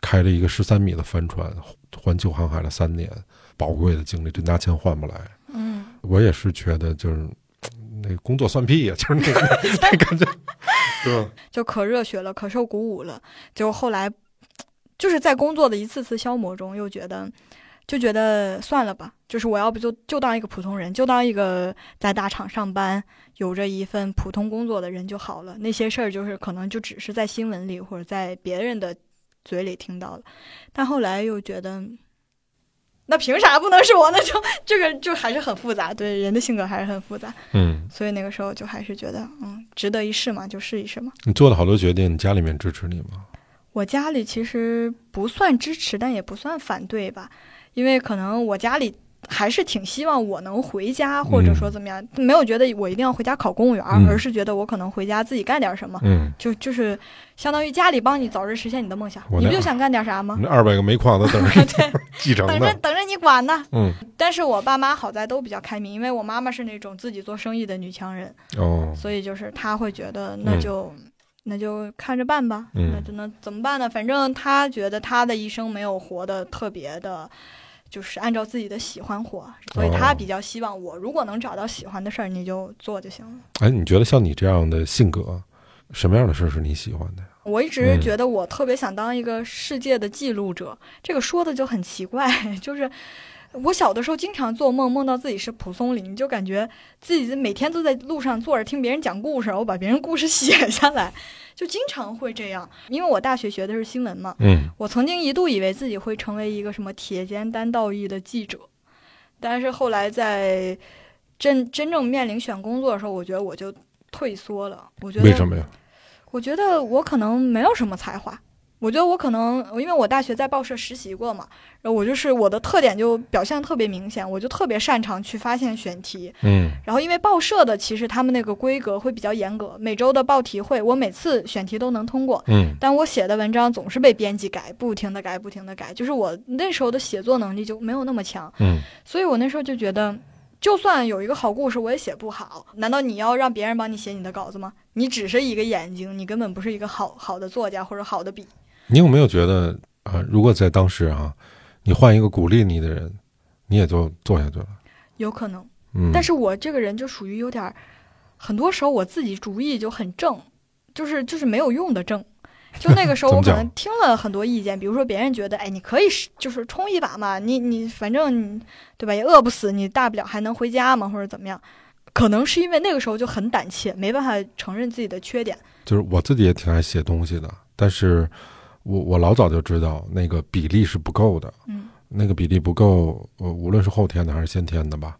开了一个十三米的帆船，环球航海了三年，宝贵的经历，这拿钱换不来。嗯，我也是觉得，就是那工作算屁呀，就是那个那感觉，是吧？就可热血了，可受鼓舞了，就后来。就是在工作的一次次消磨中，又觉得，就觉得算了吧。就是我要不就就当一个普通人，就当一个在大厂上班、有着一份普通工作的人就好了。那些事儿就是可能就只是在新闻里或者在别人的嘴里听到了。但后来又觉得，那凭啥不能是我？那就这个就还是很复杂。对人的性格还是很复杂。嗯。所以那个时候就还是觉得，嗯，值得一试嘛，就试一试嘛。你做了好多决定，你家里面支持你吗？我家里其实不算支持，但也不算反对吧，因为可能我家里还是挺希望我能回家，或者说怎么样，没有觉得我一定要回家考公务员，而是觉得我可能回家自己干点什么，嗯，就就是相当于家里帮你早日实现你的梦想，你不就想干点啥吗？那二百个煤矿都等着 继承等着等着你管呢。嗯，但是我爸妈好在都比较开明，因为我妈妈是那种自己做生意的女强人，哦，所以就是他会觉得那就。那就看着办吧，那就能怎么办呢？反正他觉得他的一生没有活得特别的，就是按照自己的喜欢活，所以他比较希望我如果能找到喜欢的事儿，你就做就行了。哎，你觉得像你这样的性格，什么样的事儿是你喜欢的？我一直觉得我特别想当一个世界的记录者，这个说的就很奇怪，就是我小的时候经常做梦，梦到自己是蒲松龄，就感觉自己每天都在路上坐着听别人讲故事，我把别人故事写下来，就经常会这样。因为我大学学的是新闻嘛，嗯，我曾经一度以为自己会成为一个什么铁肩担道义的记者，但是后来在真真正面临选工作的时候，我觉得我就退缩了。我觉得为什么呀？我觉得我可能没有什么才华，我觉得我可能因为我大学在报社实习过嘛，然后我就是我的特点就表现特别明显，我就特别擅长去发现选题。嗯然后因为报社的其实他们那个规格会比较严格，每周的报题会，我每次选题都能通过，嗯但我写的文章总是被编辑改，不停的改，不停的改，就是我那时候的写作能力就没有那么强，嗯所以我那时候就觉得，就算有一个好故事，我也写不好。难道你要让别人帮你写你的稿子吗？你只是一个眼睛，你根本不是一个好好的作家或者好的笔。你有没有觉得啊、如果在当时啊，你换一个鼓励你的人，你也就做下去了。有可能，嗯，但是我这个人就属于有点儿，很多时候我自己主意就很正，就是就是没有用的正。就那个时候，我可能听了很多意见，比如说别人觉得，哎，你可以是就是冲一把嘛，你你反正你对吧，也饿不死，你大不了还能回家嘛，或者怎么样。可能是因为那个时候就很胆怯，没办法承认自己的缺点。就是我自己也挺爱写东西的，但是我我老早就知道那个比例是不够的，嗯。那个比例不够，呃，无论是后天的还是先天的吧。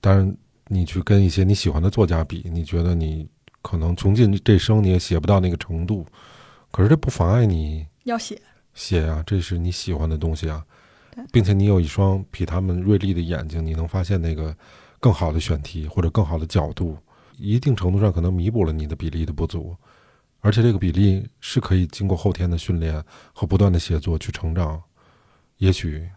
当然，你去跟一些你喜欢的作家比，你觉得你可能穷尽这生你也写不到那个程度，可是这不妨碍你要写，写啊，这是你喜欢的东西啊，并且你有一双比他们锐利的眼睛，你能发现那个更好的选题或者更好的角度，一定程度上可能弥补了你的比例的不足，而且这个比例是可以经过后天的训练和不断的写作去成长，也许，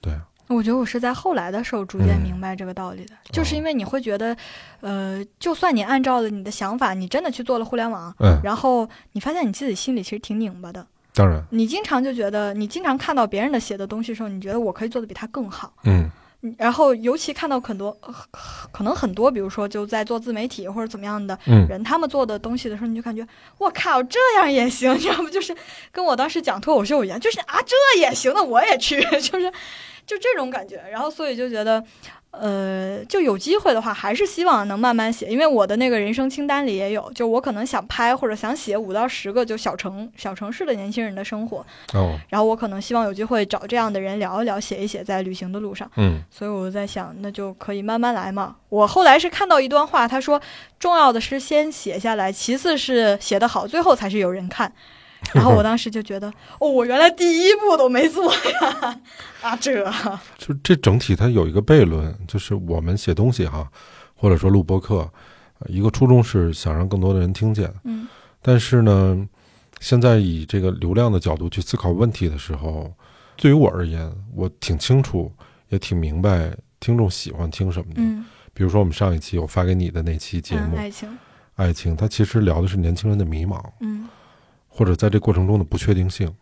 对，我觉得我是在后来的时候逐渐嗯明白这个道理的，就是因为你会觉得，呃，就算你按照了你的想法，你真的去做了互联网，嗯，然后你发现你自己心里其实挺拧巴的。当然，你经常就觉得，你经常看到别人的写的东西的时候，你觉得我可以做的比他更好。嗯嗯然后尤其看到很多，呃可能很多，比如说就在做自媒体或者怎么样的嗯人，他们做的东西的时候，你就感觉我靠，这样也行，你知道吗？就是跟我当时讲脱口秀一样，就是啊，这也行，那我也去，就是就这种感觉。然后所以就觉得，呃，就有机会的话，还是希望能慢慢写，因为我的那个人生清单里也有，就我可能想拍或者想写五到十个就小城小城市的年轻人的生活，哦然后我可能希望有机会找这样的人聊一聊，写一写在旅行的路上。嗯所以我在想，那就可以慢慢来嘛。我后来是看到一段话，他说，重要的是先写下来，其次是写得好，最后才是有人看。然后我当时就觉得，哦，我原来第一步都没做呀！啊，这就这整体它有一个悖论，就是我们写东西哈，或者说录播课，呃一个初衷是想让更多的人听见，嗯但是呢，现在以这个流量的角度去思考问题的时候，对于我而言，我挺清楚，也挺明白听众喜欢听什么的。嗯比如说我们上一期我发给你的那期节目嗯，爱情，爱情》，它其实聊的是年轻人的迷茫，嗯或者在这过程中的不确定性。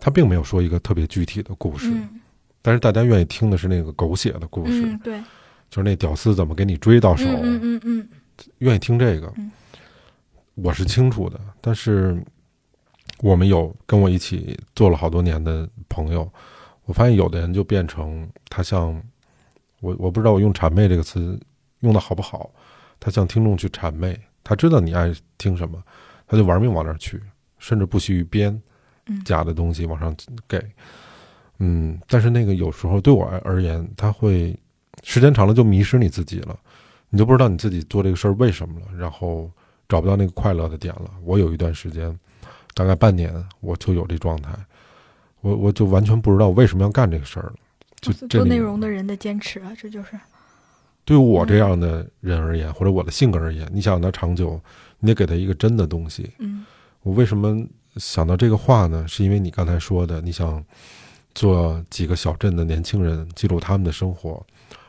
他并没有说一个特别具体的故事，嗯但是大家愿意听的是那个狗血的故事，嗯，对，就是那屌丝怎么给你追到手，嗯嗯嗯嗯愿意听这个，嗯我是清楚的。但是我们有跟我一起做了好多年的朋友，我发现有的人就变成他像我，我不知道我用“谄媚”这个词用的好不好，他向听众去谄媚，他知道你爱听什么，他就玩命往那儿去，甚至不惜于编嗯假的东西往上给。嗯，但是那个有时候对我而言，他会时间长了就迷失你自己了，你就不知道你自己做这个事儿为什么了，然后找不到那个快乐的点了。我有一段时间，大概半年，我就有这状态，我我就完全不知道为什么要干这个事儿了。就做内容的人的坚持啊，这就是，对于我这样的人而言，或者我的性格而言，你想让他长久，你得给他一个真的东西。嗯我为什么想到这个话呢？是因为你刚才说的，你想做几个小镇的年轻人，记录他们的生活。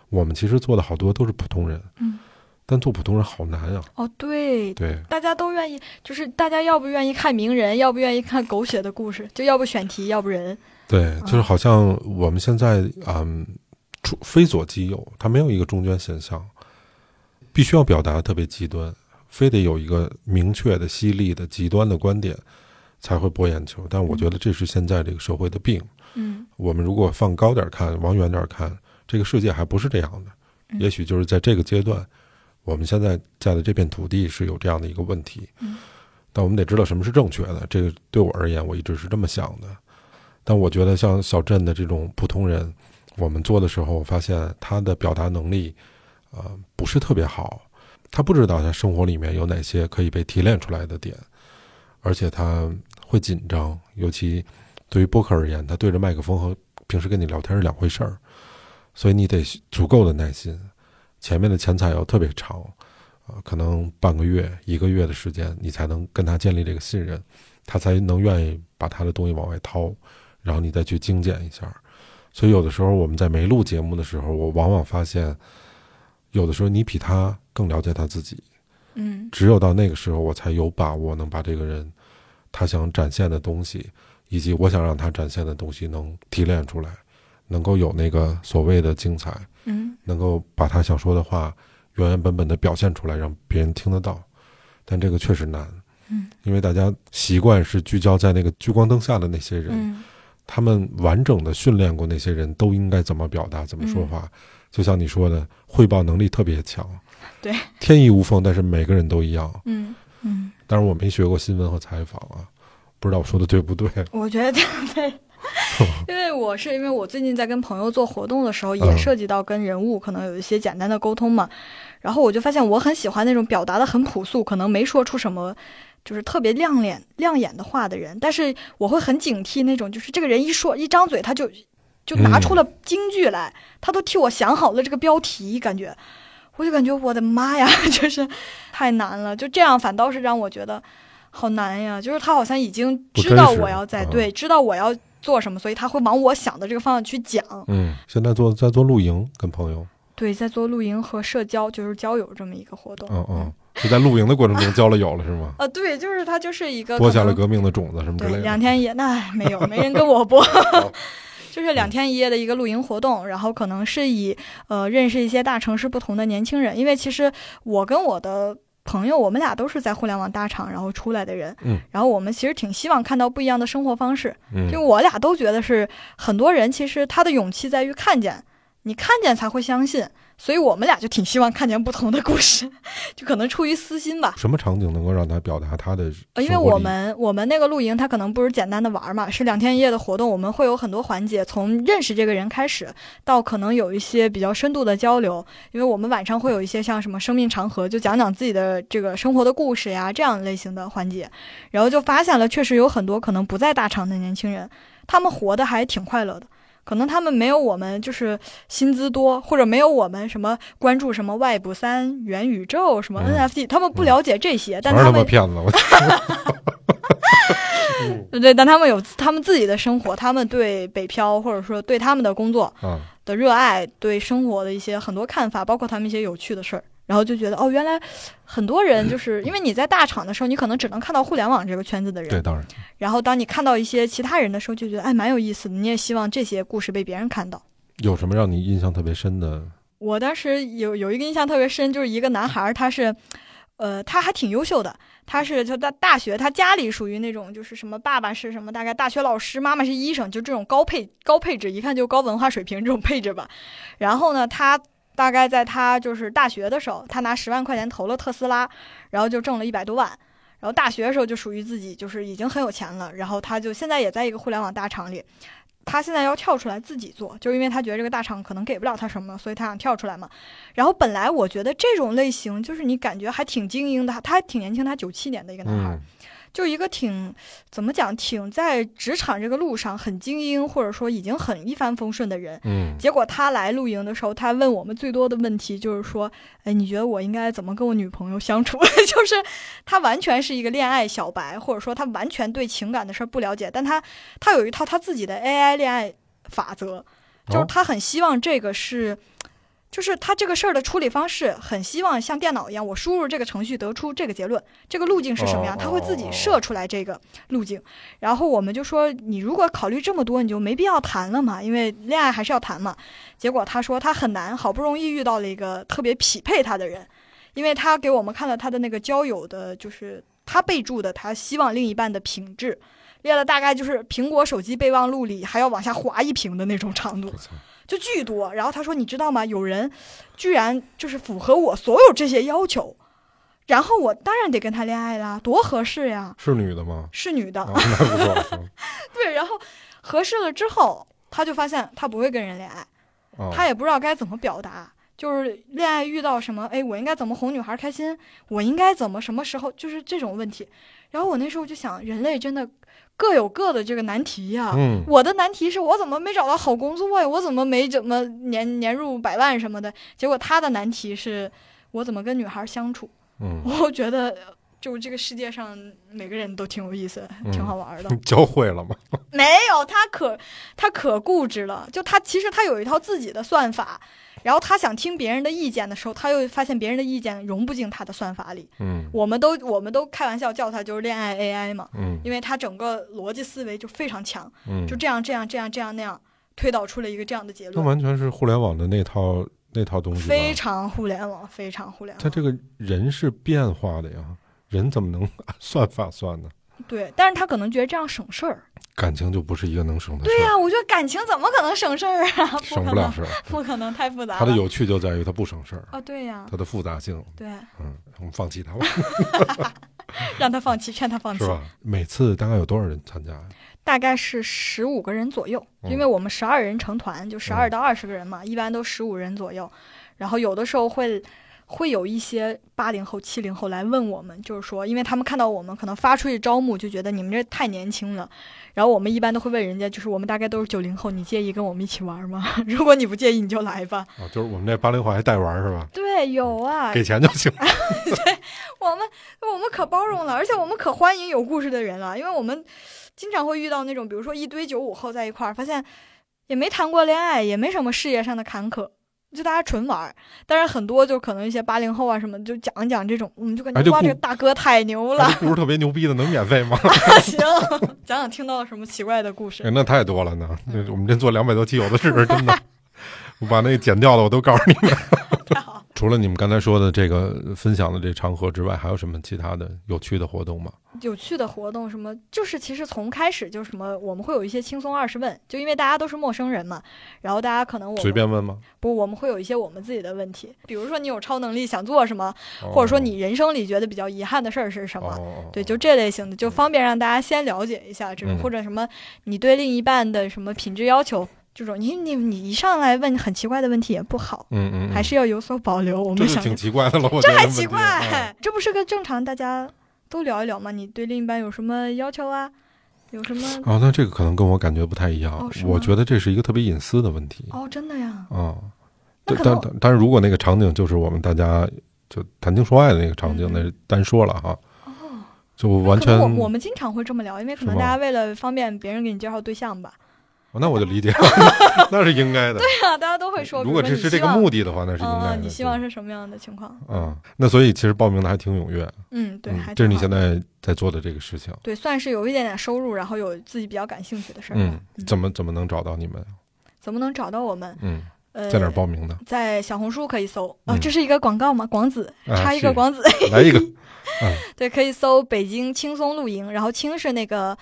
我们其实做的好多都是普通人，嗯，但做普通人好难啊。哦对。对，大家都愿意，就是大家要不愿意看名人，要不愿意看狗血的故事，就要不选题，要不人。对，就是好像我们现在嗯，出非左即右，它没有一个中间现象，必须要表达特别极端，非得有一个明确的、犀利的、极端的观点，才会博眼球。但我觉得这是现在这个社会的病。嗯我们如果放高点看，往远点看，这个世界还不是这样的。嗯也许就是在这个阶段，我们现在在的这片土地是有这样的一个问题。嗯但我们得知道什么是正确的。这个对我而言，我一直是这么想的。但我觉得像小镇的这种普通人，我们做的时候，我发现他的表达能力，呃，不是特别好。他不知道他生活里面有哪些可以被提炼出来的点，而且他会紧张，尤其对于播客而言，他对着麦克风和平时跟你聊天是两回事儿，所以你得足够的耐心，前面的前采要特别长，啊、可能半个月、一个月的时间，你才能跟他建立这个信任，他才能愿意把他的东西往外掏，然后你再去精简一下。所以有的时候我们在没录节目的时候，我往往发现，有的时候你比他更了解他自己，嗯只有到那个时候，我才有把握能把这个人他想展现的东西，以及我想让他展现的东西能提炼出来，能够有那个所谓的精彩，嗯能够把他想说的话原原本本的表现出来，让别人听得到。但这个确实难，嗯，因为大家习惯是聚焦在那个聚光灯下的那些人，嗯他们完整的训练过那些人都应该怎么表达、怎么说话。就像你说的，汇报能力特别强，对，天衣无缝，但是每个人都一样。嗯嗯，但是我没学过新闻和采访啊，不知道我说的对不对。我觉得对。因为我是因为我最近在跟朋友做活动的时候，也嗯涉及到跟人物可能有一些简单的沟通嘛，然后我就发现我很喜欢那种表达的很朴素，可能没说出什么就是特别亮脸亮眼的话的人，但是我会很警惕那种就是这个人一说一张嘴他就就拿出了京剧来，他都替我想好了这个标题，感觉我就感觉我的妈呀，就是太难了，就这样反倒是让我觉得好难呀，就是他好像已经知道我要在对，知道我要做什么，所以他会往我想的这个方向去讲。嗯，现在做在做露营，跟朋友，对，在做露营和社交，就是交友这么一个活动。嗯嗯，是在露营的过程中交了友了是吗？啊，对，就是他就是一个播下了革命的种子什么之对类的。两天也，那没有，没人跟我播，就是两天一夜的一个露营活动，然后可能是以呃认识一些大城市不同的年轻人，因为其实我跟我的。朋友，我们俩都是在互联网大厂然后出来的人，嗯，然后我们其实挺希望看到不一样的生活方式，嗯。就我俩都觉得是很多人其实他的勇气在于看见，你看见才会相信，所以我们俩就挺希望看见不同的故事，就可能出于私心吧。什么场景能够让他表达他的呃，因为我们我们那个露营，他可能不是简单的玩儿嘛，是两天一夜的活动，我们会有很多环节，从认识这个人开始，到可能有一些比较深度的交流。因为我们晚上会有一些像什么生命长河，就讲讲自己的这个生活的故事呀，这样类型的环节。然后就发现了，确实有很多可能不在大厂的年轻人，他们活得还挺快乐的。可能他们没有我们就是薪资多，或者没有我们什么关注什么外部三、元宇宙、什么嗯。NFT，、他们不了解这些，但他们骗子，我对 对，但他们有他们自己的生活，他们对北漂或者说对他们的工作啊，的热爱，对生活的一些很多看法，包括他们一些有趣的事儿，然后就觉得哦，原来很多人就是因为你在大厂的时候，你可能只能看到互联网这个圈子的人对，当然，然后当你看到一些其他人的时候，就觉得哎蛮有意思的，你也希望这些故事被别人看到。有什么让你印象特别深的？我当时有有一个印象特别深，就是一个男孩儿，他是，呃，他还挺优秀的。他是就在大学，他家里属于那种就是什么，爸爸是什么，大概大学老师，妈妈是医生，就这种高配高配置，一看就高文化水平这种配置吧。然后呢，他大概在他就是大学的时候，他拿十万块钱投了特斯拉，然后就挣了一百多万。然后大学的时候就属于自己就是已经很有钱了，然后他就现在也在一个互联网大厂里，他现在要跳出来自己做，就是因为他觉得这个大厂可能给不了他什么，所以他想跳出来嘛。然后本来我觉得这种类型就是你感觉还挺精英的，他还挺年轻，他九七年的一个男孩，嗯就一个挺怎么讲，挺在职场这个路上很精英，或者说已经很一帆风顺的人。嗯结果他来露营的时候，他问我们最多的问题就是说：“哎，你觉得我应该怎么跟我女朋友相处？” 就是他完全是一个恋爱小白，或者说他完全对情感的事儿不了解，但他他有一套他自己的 AI 恋爱法则，就是哦他很希望这个是。就是他这个事儿的处理方式，很希望像电脑一样，我输入这个程序得出这个结论，这个路径是什么样，哦他会自己设出来这个路径。然后我们就说，你如果考虑这么多，你就没必要谈了嘛，因为恋爱还是要谈嘛。结果他说他很难，好不容易遇到了一个特别匹配他的人，因为他给我们看了他的那个交友的，就是他备注的他希望另一半的品质，列了大概就是苹果手机备忘录里还要往下滑一屏的那种长度就巨多。然后他说：“你知道吗？有人居然就是符合我所有这些要求，然后我当然得跟他恋爱啦，多合适呀！是女的吗？是女的，啊，那不错，对。然后合适了之后，他就发现他不会跟人恋爱。”啊，他也不知道该怎么表达，就是恋爱遇到什么，哎，我应该怎么哄女孩开心？我应该怎么什么时候？就是这种问题。然后我那时候就想，人类真的各有各的这个难题呀、嗯，我的难题是我怎么没找到好工作呀？我怎么没怎么年年入百万什么的？结果他的难题是我怎么跟女孩相处？嗯，我觉得。就这个世界上每个人都挺有意思的，挺好玩的。教会了吗？没有，他可他可固执了。就他其实他有一套自己的算法，然后他想听别人的意见的时候，他又发现别人的意见融不进他的算法里。嗯我们都我们都开玩笑叫他就是恋爱 AI 嘛，嗯因为他整个逻辑思维就非常强，嗯，就这样这样这样这样那样推导出了一个这样的结论那，完全是互联网的那套那套东西。非常互联网，非常互联网。他这个人是变化的呀，人怎么能按 算法算呢？对，但是他可能觉得这样省事儿。感情就不是一个能省的事儿，对呀、我觉得感情怎么可能省事儿啊？省不了事儿。不可能，太复杂。它的有趣就在于它不省事儿，啊，对呀、它的复杂性。对，嗯，我们放弃它吧，让他放弃，劝他放弃是。吧？每次大概有多少人参加呀？大概是十五个人左右，嗯因为我们十二人成团，就十二到二十个人嘛，一般都十五人左右。然后有的时候会会有一些八零后、七零后来问我们，就是说，因为他们看到我们可能发出去招募，就觉得你们这太年轻了。然后我们一般都会问人家，就是我们大概都是九零后，你介意跟我们一起玩吗？如果你不介意，你就来吧。哦，就是我们这八零后还带玩是吧？对，有啊，给钱就行。对我们我们可包容了，而且我们可欢迎有故事的人了，因为我们经常会遇到那种，比如说一堆九五后在一块儿，发现也没谈过恋爱，也没什么事业上的坎坷，就大家纯玩儿。但是很多就可能一些八零后啊什么，就讲一讲这种，我们就感觉哇，哎这个大哥太牛了哎，这故事特别牛逼的，能免费吗？行，讲讲听到了什么奇怪的故事哎，。那太多了呢。那我们这做两百多期，有的是，真的。我把那个剪掉了，我都告诉你们。除了你们刚才说的这个分享的这场合之外，还有什么其他的有趣的活动吗？有趣的活动什么，就是其实从开始就什么，我们会有一些轻松二十问，就因为大家都是陌生人嘛，然后大家可能我随便问吗？不，我们会有一些我们自己的问题，比如说你有超能力想做什么，哦或者说你人生里觉得比较遗憾的事儿是什么？哦，对，就这类型的，就方便让大家先了解一下这种，嗯或者什么你对另一半的什么品质要求，这种你你你一上来问很奇怪的问题也不好，嗯嗯，嗯还是要有所保留。我们想挺奇怪的了，我这还奇怪，啊这不是个正常大家都聊一聊吗？你对另一半有什么要求啊？有什么？哦，那这个可能跟我感觉不太一样哦我觉得这是一个特别隐私的问题哦，真的呀？啊。但但但是如果那个场景就是我们大家就谈情说爱的那个场景，嗯那是单说了哈，哦，就完全我我们经常会这么聊，因为可能大家为了方便别人给你介绍对象吧。哦那我就理解了，那是应该的。对啊，大家都会说，如果比这是这个目的的话，那是应该的。嗯，你希望是什么样的情况？啊，那所以其实报名的还挺踊跃。嗯，对，这是你现在在做的这个事情。对，算是有一点点收入，然后有自己比较感兴趣的事儿。嗯，怎么怎么能找到你们？怎么能找到我们？嗯，呃，在哪儿报名的？在小红书可以搜啊、嗯这是一个广告吗？广子，啊插一个广子，来一个。对，可以搜北京轻松露营，然后轻是那个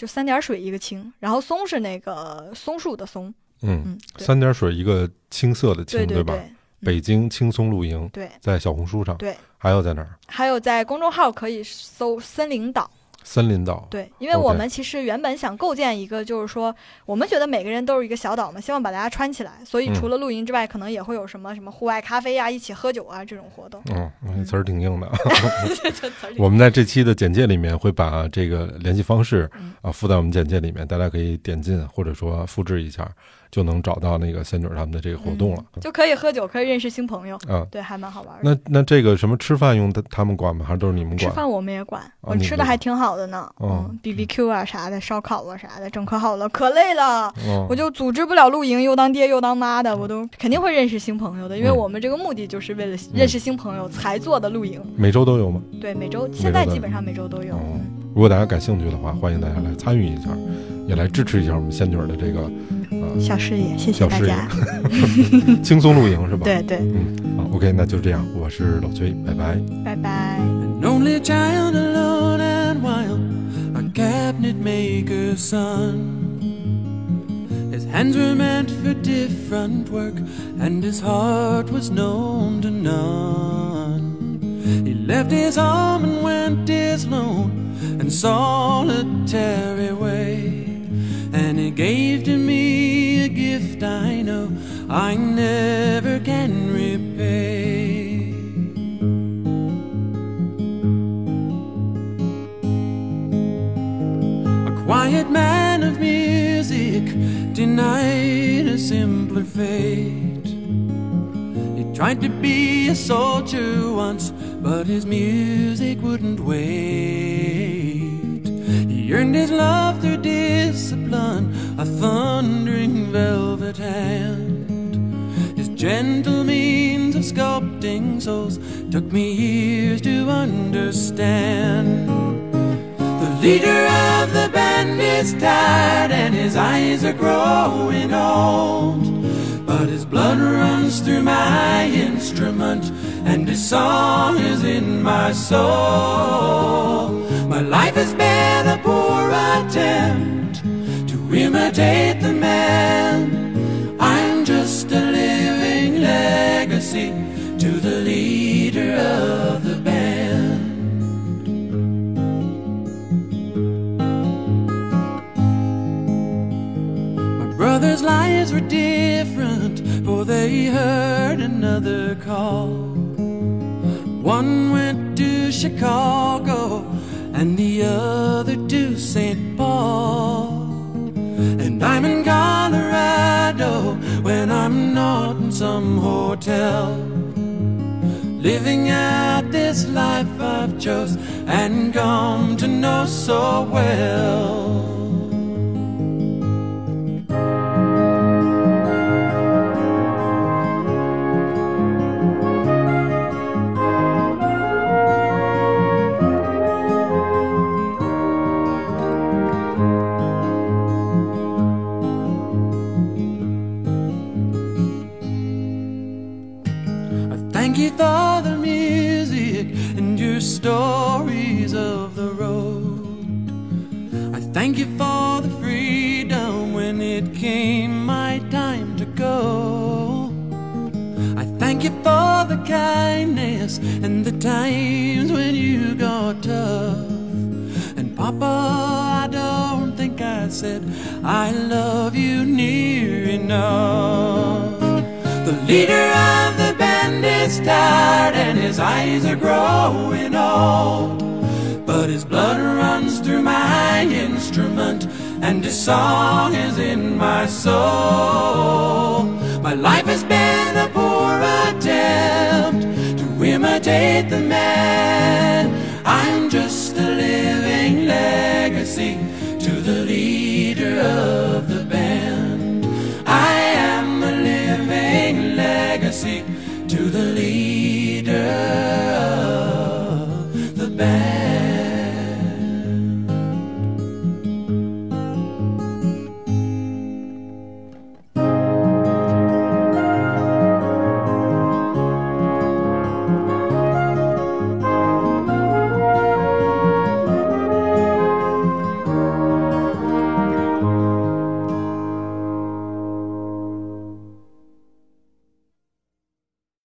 就三点水一个青，然后松是那个松树的松，嗯，嗯，三点水一个青色的青，吧？对吧北京青松露营对在小红书上，对，还有在哪儿？还有在公众号可以搜森林岛。森林岛。对，因为我们其实原本想构建一个，就是说，我们觉得每个人都是一个小岛嘛，希望把大家串起来。所以嗯除了露营之外，可能也会有什么什么户外咖啡呀、一起喝酒啊这种活动。嗯，那词儿挺硬的。我们在这期的简介里面会把这个联系方式嗯啊附在我们简介里面，大家可以点进或者说复制一下，就能找到那个仙女儿他们的这个活动了。就可以喝酒，可以认识新朋友，嗯，对，还蛮好玩的。那那这个什么吃饭用他他们管吗？还是都是你们管？吃饭我们也管，我吃的还挺好的呢。哦嗯，B B Q 啊啥的，烧烤啊啥的，整可好了，可累了。嗯我就组织不了露营，又当爹又当妈的，我都肯定会认识新朋友的，因为嗯我们这个目的就是为了认识新朋友才做的露营。每周都有吗？对，每周现在基本上每周都有。哦，如果大家感兴趣的话，欢迎大家来参与一下，也来支持一下我们仙女儿的这个呃小事业，谢谢小事业大家。轻松露营是吧？，对对，嗯，好，OK，那就这样，我是老崔，拜拜。拜拜。 An only child alone cabinet maker's son. His hands were meant for different work, and his heart was known to none. He left his home and went his lone and solitary way, and he gave to I never can repay. A quiet man of music denied a simpler fate. He tried to be a soldier once, but his music wouldn't wait. He earned his love through discipline, a thundering velvet hand. Gentle means of sculpting souls took me years to understand. The leader of the band is tired and his eyes are growing old. But his blood runs through my instrument and his song is in my soul. My life has been a poor attempt to imitate the man. To the leader of the band. My brother's lives were different, for they heard another call. One went to Chicago, and the other to St. Paul. And I'm in Colorado when I'm not in some hotel. Living out this life I've chose and come to know so well.